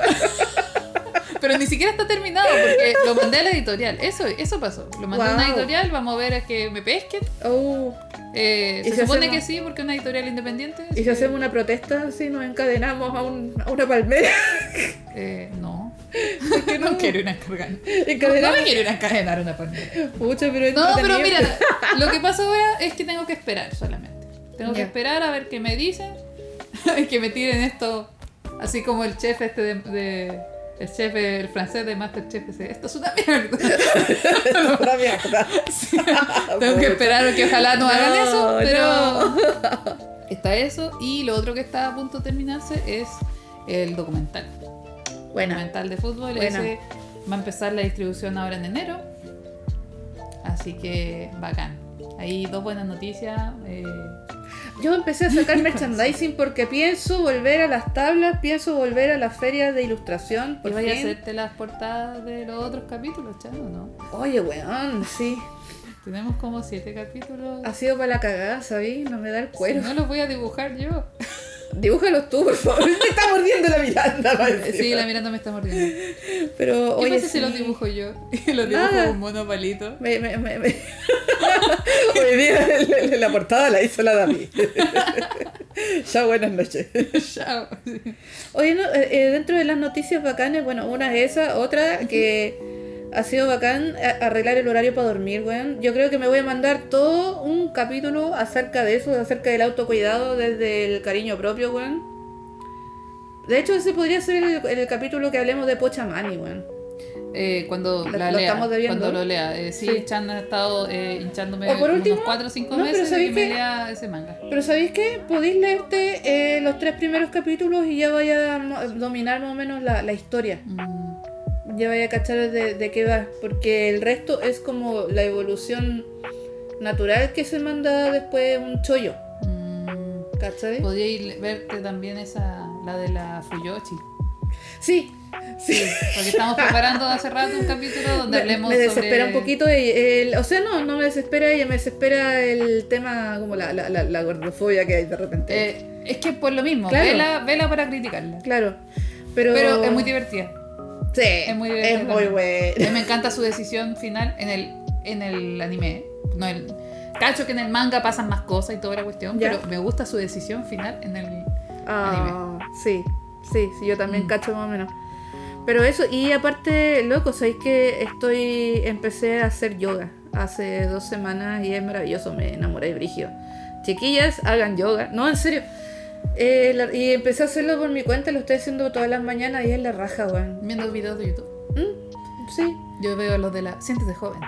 Pero ni siquiera está terminado porque lo mandé a la editorial. Eso, eso pasó. Lo mandé a una editorial, vamos a ver a que me pesquen. Oh. Eh, ¿Y se si supone hacemos- que sí, porque es una editorial independiente. ¿Y si hacemos una protesta así, nos encadenamos a, un, a una palmera? Eh, no. no no? quiero ir a encargar. No, me quiero ir a encadenar una palmera. Pucha, pero No, pero mira, lo que pasa ahora es que tengo que esperar solamente. Tengo que esperar a ver qué me dicen. que me tiren esto. Así como el chef este de. de- el chef, el francés de Masterchef dice, esto es una mierda. Una mierda. Sí. Tengo que esperar que ojalá no, hagan eso, pero no. está eso. Y lo otro que está a punto de terminarse es el documental. Buena. Documental de fútbol. Buena. Ese va a empezar la distribución ahora en enero. Así que bacán. Hay dos buenas noticias. eh, Yo empecé a sacar merchandising porque pienso volver a las tablas, pienso volver a las ferias de ilustración. ¿Y Por vaya a fin. hacerte las portadas de los otros capítulos, Chano, no? Oye, weón, sí. Tenemos como siete capítulos. Ha sido para la cagada, ¿sabí? No me da el Si cuero. no los voy a dibujar yo. Dibújalos tú, por favor. Me está mordiendo la Miranda, parece. Sí, la Miranda me está mordiendo. Pero, ¿Qué oye, pasa si los dibujo yo? Los dibujo con mono palito. Me, me, me, me- Hoy día la, la portada la hizo la David. Ya, buenas noches. Chao. Oye, no, eh, eh, dentro de las noticias bacanes, bueno, una es esa, otra que ha sido bacán a- arreglar el horario para dormir, weón. Yo creo que me voy a mandar todo un capítulo acerca de eso, acerca del autocuidado desde el cariño propio, weón. De hecho, ese podría ser el, el capítulo que hablemos de Pochamani, weón. Eh, cuando Lo- la lo lea, estamos debiendo. cuando lo lea. Eh, sí, Sí. Chan ha estado eh, hinchándome O por último- unos 4 o 5 no, pero meses de ¿sabéis que me lea ese manga. Pero ¿sabéis qué? Podéis leerte eh, los tres primeros capítulos y ya vaya a dominar más o menos la, la historia. Mm, Ya vaya a cachar de, de qué va. Porque el resto es como la evolución natural que se manda después un chollo. mm. ¿Cachai? Podríais verte también esa, la de la Fuyoshi. Sí, sí. Porque estamos preparando hace rato un capítulo donde Me, hablemos me desespera sobre... un poquito. el- el- o sea, no, no me desespera ella, me desespera el tema como la, la, la, la gordofobia que hay de repente. Eh, es que por lo mismo, Claro. vela, vela para criticarla. claro. Pero, Pero es muy divertida. Sí, es muy es muy mí me encanta su decisión final en el, en el anime. No el, cacho que en el manga pasan más cosas y toda la cuestión, Ya. pero me gusta su decisión final en el... Ah, sí, sí, sí, yo también Mm. cacho más o menos. Pero eso, y aparte, loco, sabéis que estoy, empecé a hacer yoga hace dos semanas y es maravilloso, me enamoré de Brigio. Chiquillas, hagan yoga. No, en serio. Eh, la- y empecé a hacerlo por mi cuenta, lo estoy haciendo todas las mañanas y es la raja, weón. Viendo videos de YouTube. ¿Mm? Sí. Yo veo los de la... Siéntete joven.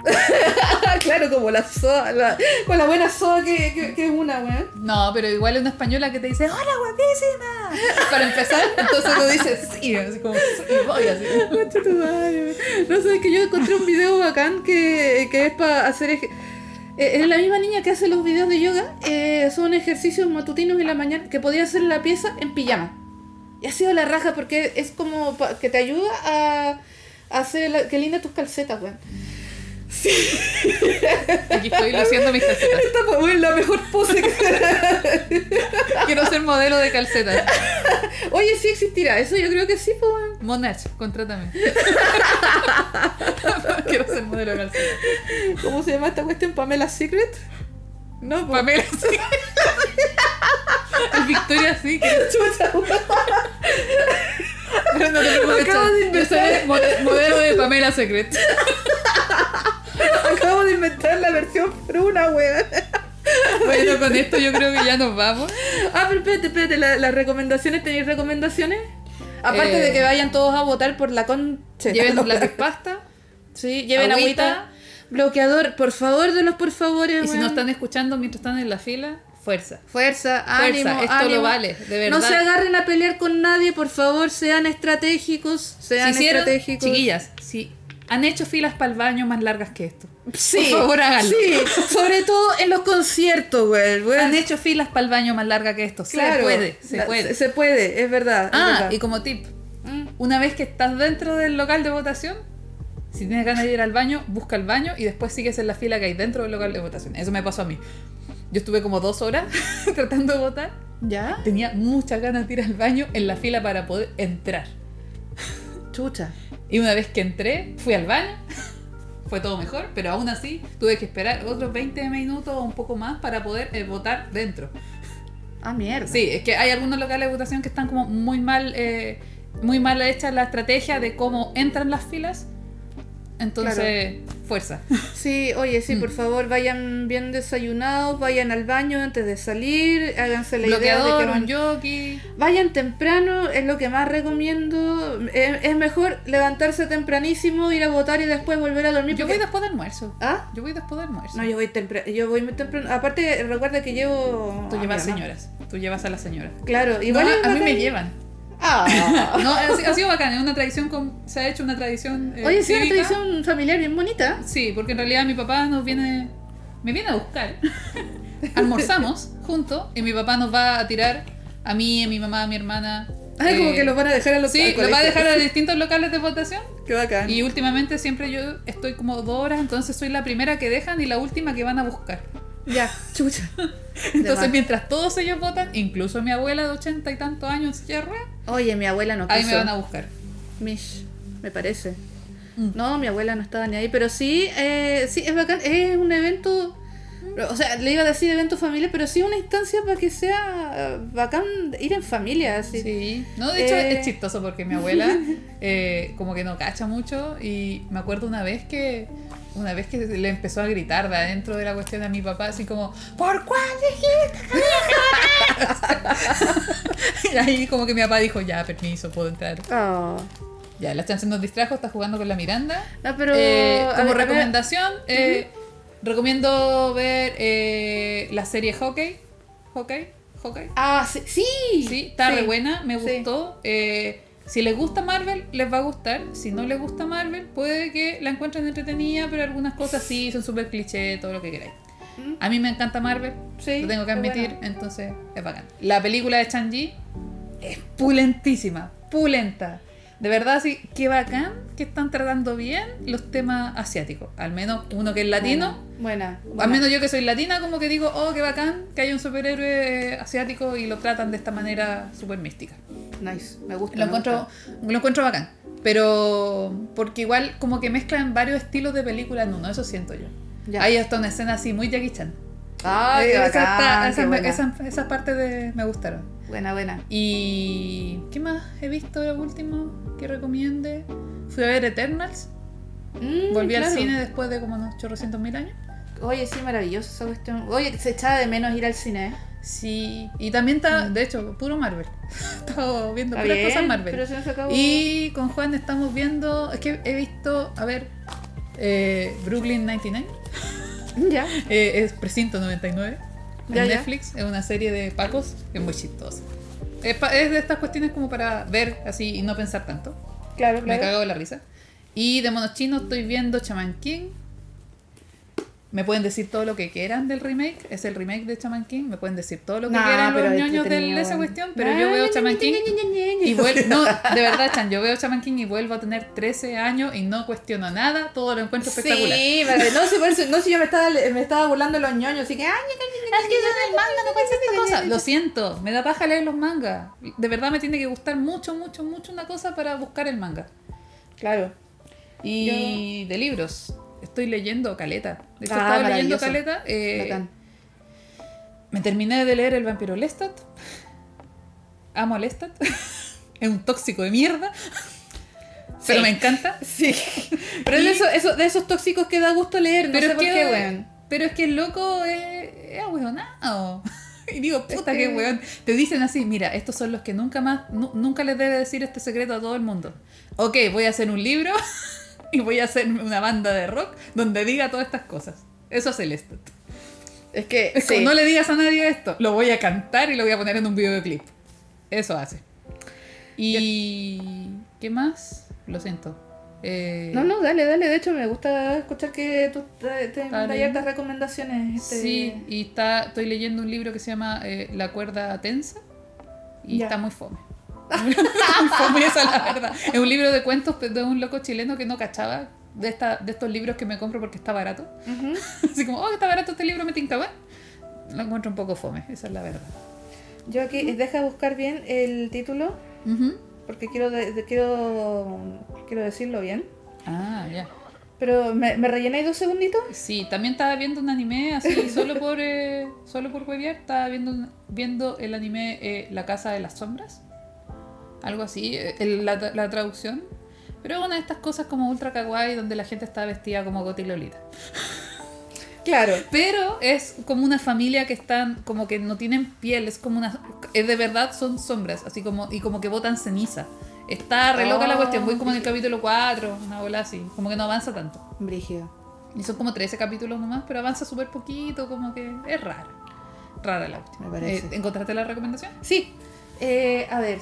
claro, como la soa, la- con la buena soa que, que, que es una, weón. No, pero igual es una española que te dice ¡Hola, guapísima! Para empezar, entonces tú dices sí, así como y voy así. No sé, es que yo encontré un video bacán que, que es para hacer. ej- Es la misma niña que hace los videos de yoga. eh, son ejercicios matutinos en la mañana que podía hacer la pieza en pijama. Y ha sido la raja porque es como que te ayuda a, hacer. la- Qué linda tus calcetas, weón. Aquí estoy luciendo mis calcetas. Esta fue la mejor pose que. Quiero ser modelo de calcetas. Oye, sí existirá. Eso yo creo que sí, pues, weón. Monarch, contrátame. Quiero ser modelo de calcetas. ¿Cómo se llama esta cuestión? Pamela Secret. No. Pamela sí. Es Victoria sí. Que... Chucha. Pero no te preocupes. Yo soy modelo de Pamela Secret. Acabo de inventar la versión fruna, weón. Bueno, con esto yo creo que ya nos vamos. Ah, pero espérate, espérate, la- las recomendaciones, ¿tenéis recomendaciones? Aparte Eh, de que vayan todos a votar por la concha. Lleven No. lápiz pasta. Sí, lleven agüita. agüita. Bloqueador, por favor, de los por favores. Y si no están escuchando mientras están en la fila, fuerza. Fuerza, Fuerza, ánimo, esto ánimo. lo vale, de verdad. No se agarren a pelear con nadie, por favor, sean estratégicos, sean si hicieron, estratégicos. chiquillas, si han hecho filas para el baño más largas que esto. Sí, Por favor, háganlo. Sí, sobre todo en los conciertos, güey. güey. Han hecho filas para el baño más largas que esto. Claro, se puede, se la- puede. Se puede, es verdad. es ah, verdad. y como tip, una vez que estás dentro del local de votación, si tienes ganas de ir al baño, busca el baño y después sigues en la fila que hay dentro del local de votación. Eso me pasó a mí. Yo estuve como dos horas tratando de votar. ¿Ya? Tenía muchas ganas de ir al baño en la fila para poder entrar. Chucha. Y una vez que entré, fui al baño. Fue todo mejor, pero aún así tuve que esperar otros 20 minutos o un poco más para poder eh, votar dentro. Ah, mierda. Sí, es que hay algunos locales de votación que están como muy mal, eh, muy mal hecha la estrategia de cómo entran las filas. Entonces, fuerza. Sí, oye, sí, Mm. por favor, vayan bien desayunados, vayan al baño antes de salir, háganse la idea de Bloqueador, que van- un. Vayan temprano, es lo que más recomiendo. Es, es mejor levantarse tempranísimo, ir a votar y después volver a dormir. Yo porque- voy después del almuerzo. ¿Ah? Yo voy después del almuerzo. No, yo voy temprano. Yo voy muy temprano. Aparte, recuerda que llevo. Tú a llevas mi mamá. señoras. Tú llevas a las señoras. Claro, igual. No, a mí me llevan. Ah. No, ha, si- ha sido bacán. Es una tradición. con- se ha hecho una tradición. eh, Oye, sí, una tradición familiar bien bonita. Sí, porque en realidad mi papá nos viene. Me viene a buscar. Almorzamos juntos y mi papá nos va a tirar a mí, a mi mamá, a mi hermana. Ay, como eh, que los van a dejar a los Sí, los va a dejar a distintos locales de votación. Qué bacán. Y últimamente siempre yo estoy como dos horas, entonces soy la primera que dejan y la última que van a buscar. Ya, chucha. Entonces, mientras todos ellos votan, incluso mi abuela de ochenta y tantos años en silla de ruedas, Oye, mi abuela no quiso. ahí me van a buscar. Mish, me parece. Mm. No, mi abuela no estaba ni ahí, pero sí, eh, sí, es bacán. Es un evento O sea, le iba a decir evento familiar, pero sí una instancia para que sea eh, bacán ir en familia. Así. Sí, no, de hecho Eh. es chistoso porque mi abuela eh, como que no cacha mucho y me acuerdo una vez que una vez que le empezó a gritar de adentro de la cuestión a mi papá así como ¿por cuál dijiste? y ahí como que mi papá dijo ya, permiso, puedo entrar. Oh. Ya, la chance nos distrajo, está jugando con la Miranda. No, pero. Eh, como ver, recomendación, eh, recomiendo ver eh, la serie Hockey. Hockey, Hockey. Ah, sí. Sí, Sí, está Sí. re buena, me gustó. Si les gusta Marvel, les va a gustar. Si no les gusta Marvel, puede que la encuentren entretenida, pero algunas cosas sí son súper cliché, todo lo que queráis. Mm. A mí me encanta Marvel, Sí, lo tengo que admitir, entonces es bacán. La película de Shang-Chi es pulentísima, pulenta. De verdad, sí, qué bacán que están tratando bien los temas asiáticos. Al menos uno que es latino. Buena. buena. Al menos yo que soy latina, como que digo, oh, qué bacán que haya un superhéroe asiático y lo tratan de esta manera súper mística. Nice. Me gusta. Lo me encuentro, gusta. lo encuentro bacán. Pero porque igual como que mezclan varios estilos de película en uno, eso siento yo. Ya. Hay hasta una escena así muy Jackie Chan. Ah, Eh, esa está- esas, me- de, gustaron. Buena, buena. Y ¿qué más he visto lo último que recomiende? Fui a ver Eternals. Mm, Volví al cine después de como unos chorrocientos mil años. Oye, sí, maravilloso esa cuestión. Oye, se echaba de menos ir al cine. ¿eh? Sí, y también está, de hecho, puro Marvel. Estaba viendo Mm. Puras bien, cosas Marvel. pero se nos acabó. Y con Juan estamos viendo, es que he visto, a ver, eh, Brooklyn 99, Ya. eh, es Precinto 99, en Ya, ya. Netflix, es una serie de pacos, es muy chistosa. Es, es de estas cuestiones como para ver así y no pensar tanto. Claro, Me claro. cago de la risa. Y de monos chinos estoy viendo Chaman King. Me pueden decir todo lo que quieran del remake. Es el remake de Chaman King. Me pueden decir todo lo que quieran los ñoños de esa cuestión. Pero yo veo Chaman King. Y vuel- no, de verdad, Chan, yo veo Chaman King y vuelvo a tener 13 años y no cuestiono nada. Todo lo encuentro espectacular. Sí, pero no, si, por eso- no, si yo me estaba, me estaba burlando de los ñoños, así que. Ay, ña, ña, ña, Es que yo en el manga no pasa esta cosa. Lo siento, me da paja leer los mangas. De verdad me tiene que gustar mucho, mucho, mucho una cosa para buscar el manga. Claro. Y de libros. Estoy leyendo Caleta. De hecho, Ah, estaba leyendo. Caleta. eh, me terminé de leer El vampiro Lestat. Amo a Lestat. es un tóxico de mierda. Pero Sí. me encanta. Sí. Pero es de, esos, esos- de esos tóxicos que da gusto leer, no pero, sé es por que, qué, weón. pero es que el loco es, es ahueonado. Y digo, puta, Es qué que- weón. Te dicen así, mira, estos son los que nunca más, nu- nunca les debe decir este secreto a todo el mundo. Ok, voy a hacer un libro y voy a hacer una banda de rock donde diga todas estas cosas. Eso es el Lestat. Es que. Es como, sí. no le digas a nadie esto, lo voy a cantar y lo voy a poner en un videoclip. Eso hace. Y... ¿Qué más? Lo siento. Eh, No, no, dale, dale. De hecho, me gusta escuchar que tú te, te hartas recomendaciones. Este... Sí, y está, estoy leyendo un libro que se llama eh, La cuerda tensa y Ya. está muy fome. fome, esa es la verdad. Es un libro de cuentos de un loco chileno que no cachaba de, esta, de estos libros que me compro porque está barato. Ujú. Así como, oh, está barato este libro, me tinca, bueno. Lo encuentro un poco fome, esa es la verdad. Yo aquí, deja buscar bien el título, Ujú. porque quiero, de- de- quiero, quiero decirlo bien. Ah, ya. Pero, ¿me, me rellenáis dos segunditos? Sí, también estaba viendo un anime así, solo por eh, solo por huevear, estaba viendo, viendo el anime eh, La Casa de las Sombras. Algo así, eh, el- la, la traducción. Pero es una de estas cosas como ultra kawaii donde la gente está vestida como Goti Lolita. Claro. Pero es como una familia que están, como que no tienen piel, es como una. Es de verdad son sombras, así como. Y como que botan ceniza. Está re loca la Oh, cuestión, voy como en el capítulo 4, una bola así. Como que no avanza tanto. Brígido. Y son como 13 capítulos nomás, pero avanza súper poquito, como que es raro. Rara la cuestión. Me parece. Eh, ¿Encontraste la recomendación? Sí. Eh, a ver.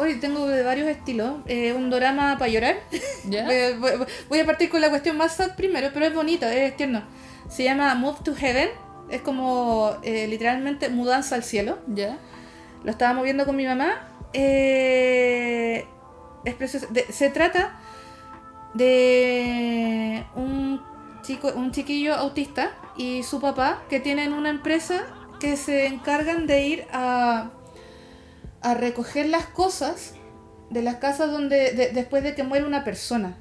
Hoy tengo de varios estilos. Eh, un drama para llorar. Voy, a partir con la cuestión más sad primero, pero es bonito, es tierno. Se llama Move to Heaven. Es como eh, literalmente mudanza al cielo. ¿Ya? Lo estábamos viendo con mi mamá. Eh, es precioso. De- se trata de un chico, un chiquillo autista y su papá que tienen una empresa que se encargan de ir a, a recoger las cosas de las casas donde de- después de que muere una persona.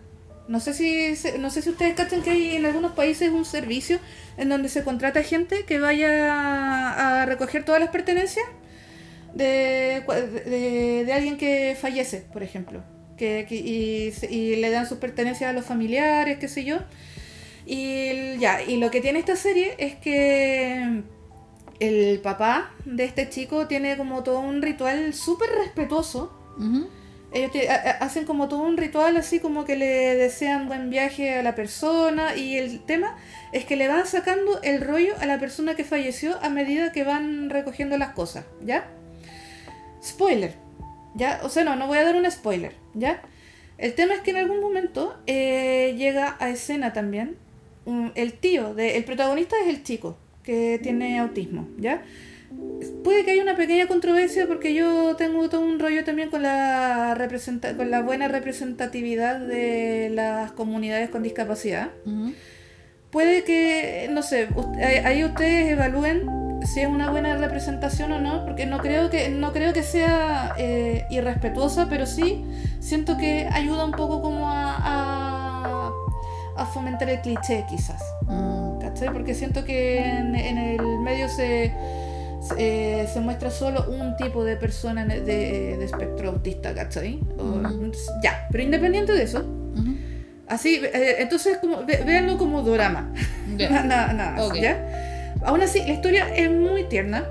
No sé si no sé si ustedes cachan que hay en algunos países un servicio en donde se contrata gente que vaya a recoger todas las pertenencias de, de, de alguien que fallece, por ejemplo. Que, y, y le dan sus pertenencias a los familiares, qué sé yo. Y ya, y lo que tiene esta serie es que el papá de este chico tiene como todo un ritual súper respetuoso. Ellos te- a- a- hacen como todo un ritual así como que le desean buen viaje a la persona y el tema es que le van sacando el rollo a la persona que falleció a medida que van recogiendo las cosas, ¿ya? Spoiler, ¿ya? O sea, no, no voy a dar un spoiler, ¿ya? El tema es que en algún momento eh, llega a escena también el tío, de, el protagonista es el chico que tiene autismo, ¿ya? Puede que haya una pequeña controversia porque yo tengo todo un rollo también con la, representa con la buena representatividad de las comunidades con discapacidad. Puede que, no sé, ust- ahí ustedes evalúen si es una buena representación o no, porque no creo que, no creo que sea eh, irrespetuosa, pero sí siento que ayuda un poco como a, a, a fomentar el cliché quizás. Mm. ¿Cachai? Porque siento que en, en el medio se, se, eh, se muestra solo un tipo de persona de, de espectro autista, ¿cachai? O-. Ya, pero independiente de eso, así, eh, entonces como, ve- véanlo como drama. Ya. Nada, nada. Aún así, la historia es muy tierna.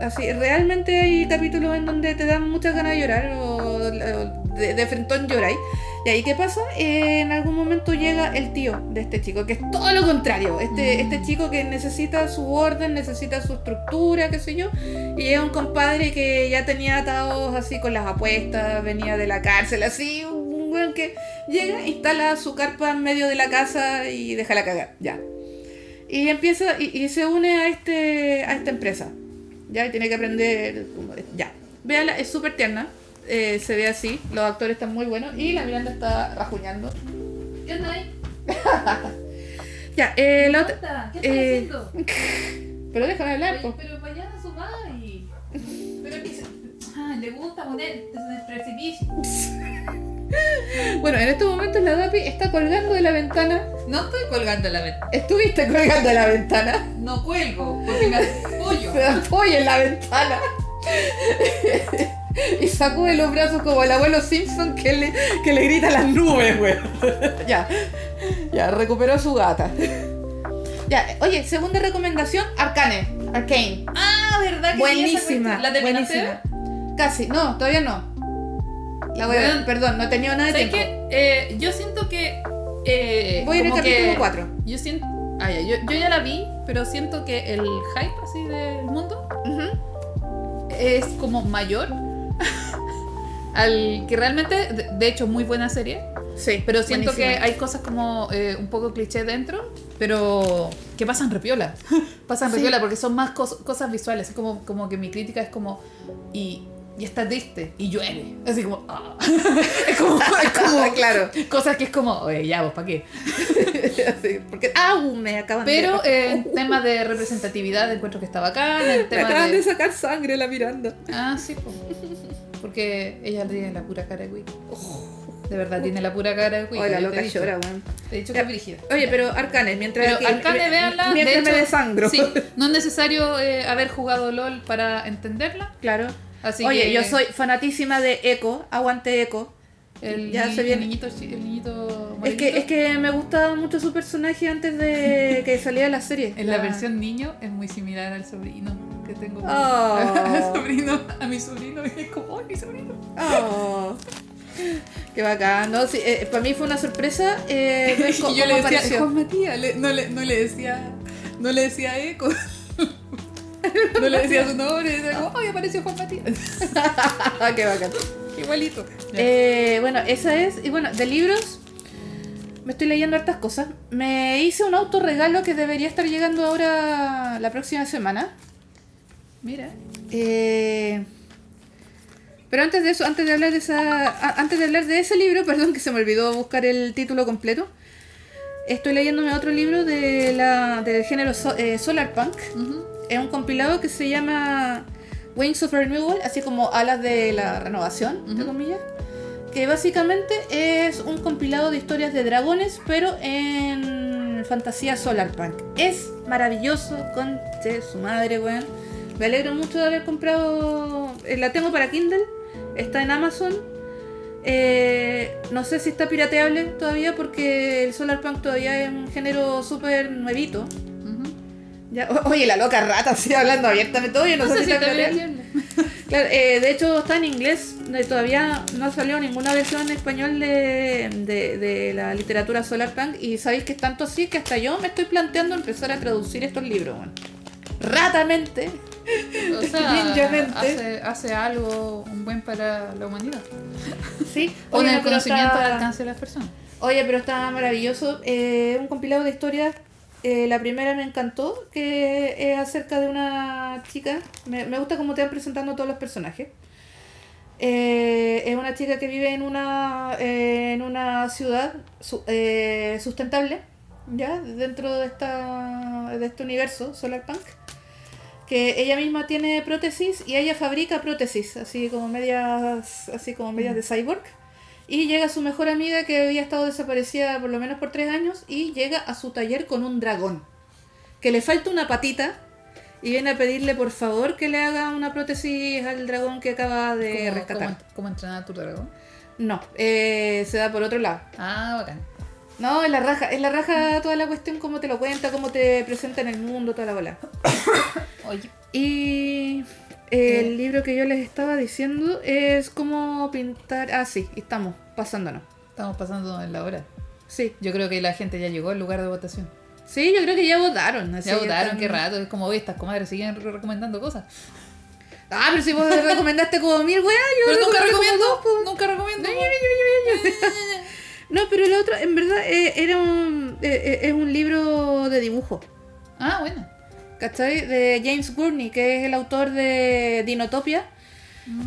Así, realmente hay capítulos en donde te dan muchas ganas de llorar o, o de, de frentón lloráis. Y ahí, ¿qué pasa? Eh, en algún momento llega el tío de este chico, que es todo lo contrario. Este, Mm. este chico que necesita su orden, necesita su estructura, qué sé yo. Y llega un compadre que ya tenía atados así con las apuestas, venía de la cárcel, así. Un weón que llega, instala su carpa en medio de la casa y deja la cagar. Ya. Y empieza y, y se une a este a esta empresa. Ya, y tiene que aprender. Ya. Véanla, es súper tierna. Eh, se ve así. Los actores están muy buenos. Y la Miranda está rajuñando. ¿Qué onda ahí? Ya, eh, la otra. ¿Qué estás eh, haciendo? Pero déjame hablar, po. Pero mañana subáis. Pero que se... Ah, le gusta poner desde el precipicio. Bueno, en estos momentos la Dapi está colgando de la ventana. No estoy colgando la ventana. Estuviste colgando de la ventana. No cuelgo, porque me apoyo. Se apoya en la ventana. Y sacude los brazos como el abuelo Simpson que le, que le grita a las nubes, güey. ya. Ya, recuperó su gata. Ya, oye, segunda recomendación, Arcane. Arcane. Ah, ¿verdad? Que Buenísima. ¿La terminaste? Casi, no, todavía no. La voy a ver, perdón, no he tenido nada de ¿Sabes tiempo. Eh, yo siento que. eh, Voy en el capítulo que- 4. Yo siento. Ah, ya, yo, yo ya la vi, pero siento que el hype así del mundo es como mayor al que realmente, de, de hecho, muy buena serie. Sí, Pero siento que hay cosas como eh, un poco cliché dentro, pero que pasan repiola. pasan Sí. repiola porque son más cos- cosas visuales. Es como, como que mi crítica es como. Y, y está triste y llueve. Así como. ah. es como. Es como claro. Cosas que es como. Oye, ya, vos, ¿para qué? Sí, porque ¡au! me acaban Pero de eh, en temas de representatividad encuentro que está bacán. En me temas acaban de de... sacar sangre la Miranda. Ah, sí, po. Porque ella tiene la pura cara de Wii. De verdad, tiene la pura cara de Wii. Oye, la loca llora, weón. Te he dicho que es brígida. Oye, pero Arcane, mientras Pero que- Arcane, véanla. Mientras de me hecho, desangro. Sí, no es necesario eh, haber jugado LOL para entenderla. Claro. Así Oye, que yo soy fanatísima de Echo, aguante Echo. El, ya ni- se viene. el niñito, chi- el niñito Es que, es que me gustaba mucho su personaje antes de que saliera la serie. En la versión niño es muy similar al sobrino que tengo. Oh. Al sobrino, a mi sobrino. Y es como, ¡ay, mi sobrino! Oh. Qué bacán, ¿no? Sí, eh, para mí fue una sorpresa eh, ver cómo, y yo le decía, apareció. Juan Matías, le- no, le, no le decía, no le decía eco. No le decía su nombre, decía ¡ay, apareció Juan Matías! Qué bacán. Igualito. Eh, bueno, esa es. Y bueno, de libros, me estoy leyendo hartas cosas. Me hice un autorregalo que debería estar llegando ahora la próxima semana. Mira. Eh, pero antes de eso, antes de hablar de esa, antes de hablar de ese libro, perdón que se me olvidó buscar el título completo. Estoy leyéndome otro libro de la, del género so- eh, Solar Punk. Es un compilado que se llama Wings of Renewal, así como alas de la renovación, entre comillas. que básicamente es un compilado de historias de dragones, pero en fantasía solarpunk. Es maravilloso, conche su madre, weón. Me alegro mucho de haber comprado. eh, La tengo para Kindle, está en Amazon. Eh, no sé si está pirateable todavía porque el solarpunk todavía es un género súper nuevito. Ya, oye, la loca rata, sigue hablando abiertamente. Oye, no, No sé si bien. Claro, eh, de hecho está en inglés, todavía no salió ninguna versión en español de, de- de la literatura solarpunk y sabéis que es tanto así que hasta yo me estoy planteando empezar a traducir estos libros. weón. Ratamente. O sea, Ninjamente. hace, hace algo un buen para la humanidad. Sí, Oye, el conocimiento está- al alcance de las personas. Oye, pero está maravilloso. Eh, un compilado de historias. Eh, la primera me encantó, que es acerca de una chica. Me, me gusta cómo te van presentando todos los personajes. Eh, es una chica que vive en una, eh, en una ciudad su- eh, sustentable, ¿ya? Dentro de, esta, de este universo, Solarpunk. Que ella misma tiene prótesis y ella fabrica prótesis, así como medias, así como medias de cyborg. Y llega su mejor amiga que había estado desaparecida por lo menos por tres años y llega a su taller con un dragón. Que le falta una patita y viene a pedirle por favor que le haga una prótesis al dragón que acaba de ¿Cómo, rescatar. cómo, cómo entrenar a tu dragón? No, eh, se da por otro lado. Ah, bacán. No, es la raja, es la raja toda la cuestión, cómo te lo cuenta, cómo te presenta en el mundo, toda la bola. Oye, Y ¿Qué? el libro que yo les estaba diciendo es cómo pintar... Ah, sí, estamos pasándonos. estamos pasando en la hora. Sí, Yo creo que la gente ya llegó al lugar de votación. sí, yo creo que ya votaron. así Ya votaron, están- qué rato. Es como, estas comadres siguen re- recomendando cosas. Ah, pero si vos recomendaste como mil weas, yo Pero nunca recomiendo. dos. Nunca recomiendo. No, pero el otro, en verdad, eh, era un, eh, eh, es un libro de dibujo. Ah, bueno. ¿Cachai? De James Gurney, que es el autor de Dinotopia.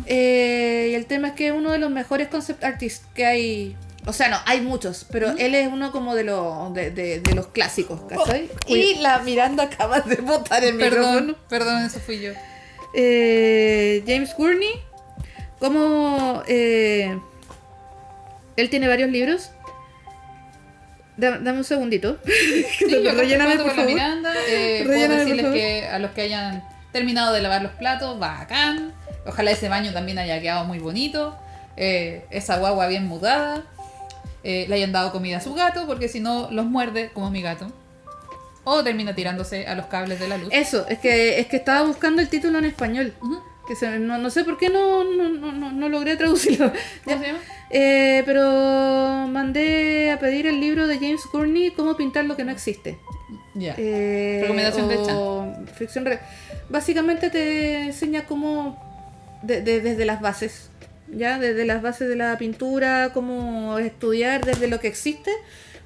Eh, y el tema es que es uno de los mejores concept artists que hay. O sea, no, hay muchos, pero él es uno como de los, de, de- de los clásicos, ¿cachai? Oh, y la Miranda acaba de botar el micrófono. Perdón, perdón, eso fui yo. Eh, James Gurney, como eh, él tiene varios libros. Da- dame un segundito. Sí, yo Relléname, por con la favor. Miranda. Eh, puedo Relléname, por decirles favor. que a los que hayan terminado de lavar los platos, bacán. Ojalá ese baño también haya quedado muy bonito. Eh, esa guagua bien mudada. Eh, le hayan dado comida a su gato, porque si no los muerde, como mi gato. O termina tirándose a los cables de la luz. Eso, es que, es que estaba buscando el título en español. Que se- no, no sé por qué no, no, no, no, no logré traducirlo. ¿Cómo se llama? Eh, pero mandé a pedir el libro de James Gurney, Cómo pintar lo que no existe. Ya. Eh, Recomendación o ficción re- Básicamente te enseña cómo, de- de- desde las bases, ya desde las bases de la pintura, cómo estudiar desde lo que existe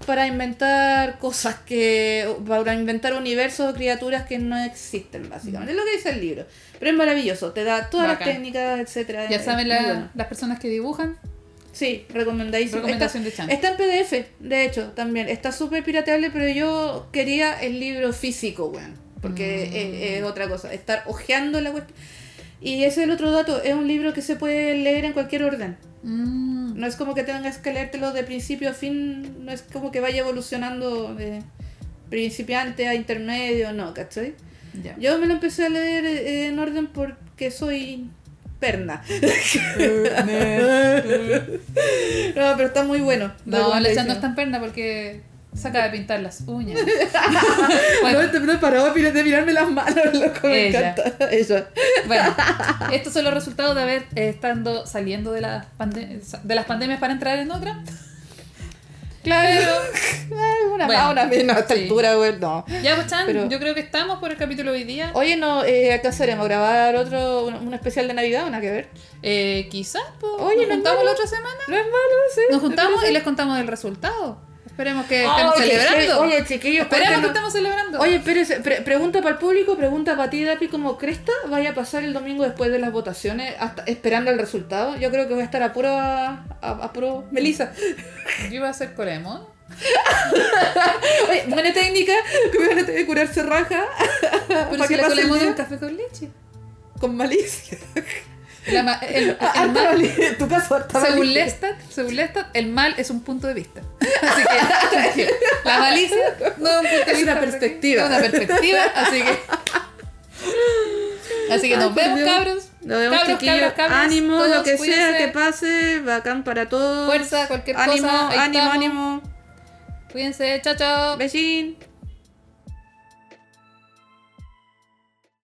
para inventar cosas que, para inventar universos o criaturas que no existen, básicamente. Es lo que dice el libro. Pero es maravilloso, te da todas Bacán. las técnicas, etcétera. Ya saben la- bueno. las personas que dibujan. Sí, recomendadísimo. Recomendación está, de está en PDF, de hecho, también. Está súper pirateable, pero yo quería el libro físico, weón. Porque Mm. es, es otra cosa. Estar hojeando la cuestión. Y ese es el otro dato. Es un libro que se puede leer en cualquier orden. Mm, No es como que tengas que leértelo de principio a fin. No es como que vaya evolucionando de principiante a intermedio, no, ¿cachai? Yo me lo empecé a leer eh, en orden porque soy perna. No, pero está muy bueno. No, le echan no está en perna porque se acaba de pintar las uñas. No, bueno, este no paraba de mirarme las manos, loco, me Ella. encanta. Ella. bueno, estos son los resultados de haber eh, estando saliendo de las, pande- de las pandemias para entrar en otra. Claro. Una Bueno, más, una menos a esta sí. altura, güey. No. Ya, pues, Chan, Pero- yo creo que estamos por el capítulo de hoy día. Oye, no, eh, acá haremos grabar otro, un, un especial de Navidad, ¿una que ver? Eh, quizás, pues, Oye, nos no juntamos la otra semana. No es malo, sí. Nos juntamos y les contamos el resultado. Esperemos que estemos celebrando. Oye, chiquillos, Esperemos que estemos celebrando. Oye, pre- pregunta para el público, pregunta para ti, Dapi, como Cresta vaya a pasar el domingo después de las votaciones, hasta esperando el resultado. Yo creo que voy a estar a puro, a, a puro Melissa. yo iba a de mono. Oye, buena técnica, que me van a tener que curarse raja. Pero ¿Para si la de día? un café con leche. Con malicia. La el- el Harta mal- tu caso, según. Lestat, según Lestat, el mal es un punto de vista. Así que la malicia no es un punto de Es vista. una perspectiva. Es una perspectiva, así que. Así que nos vemos, cabros. Nos vemos, cabros, cabros, cabros. ánimo, Todos lo que sea cuídense. que pase, bacán para todos. Fuerza, cualquier ánimo, cosa, Ánimo, estamos. ánimo, Cuídense, chao, chao. Besín.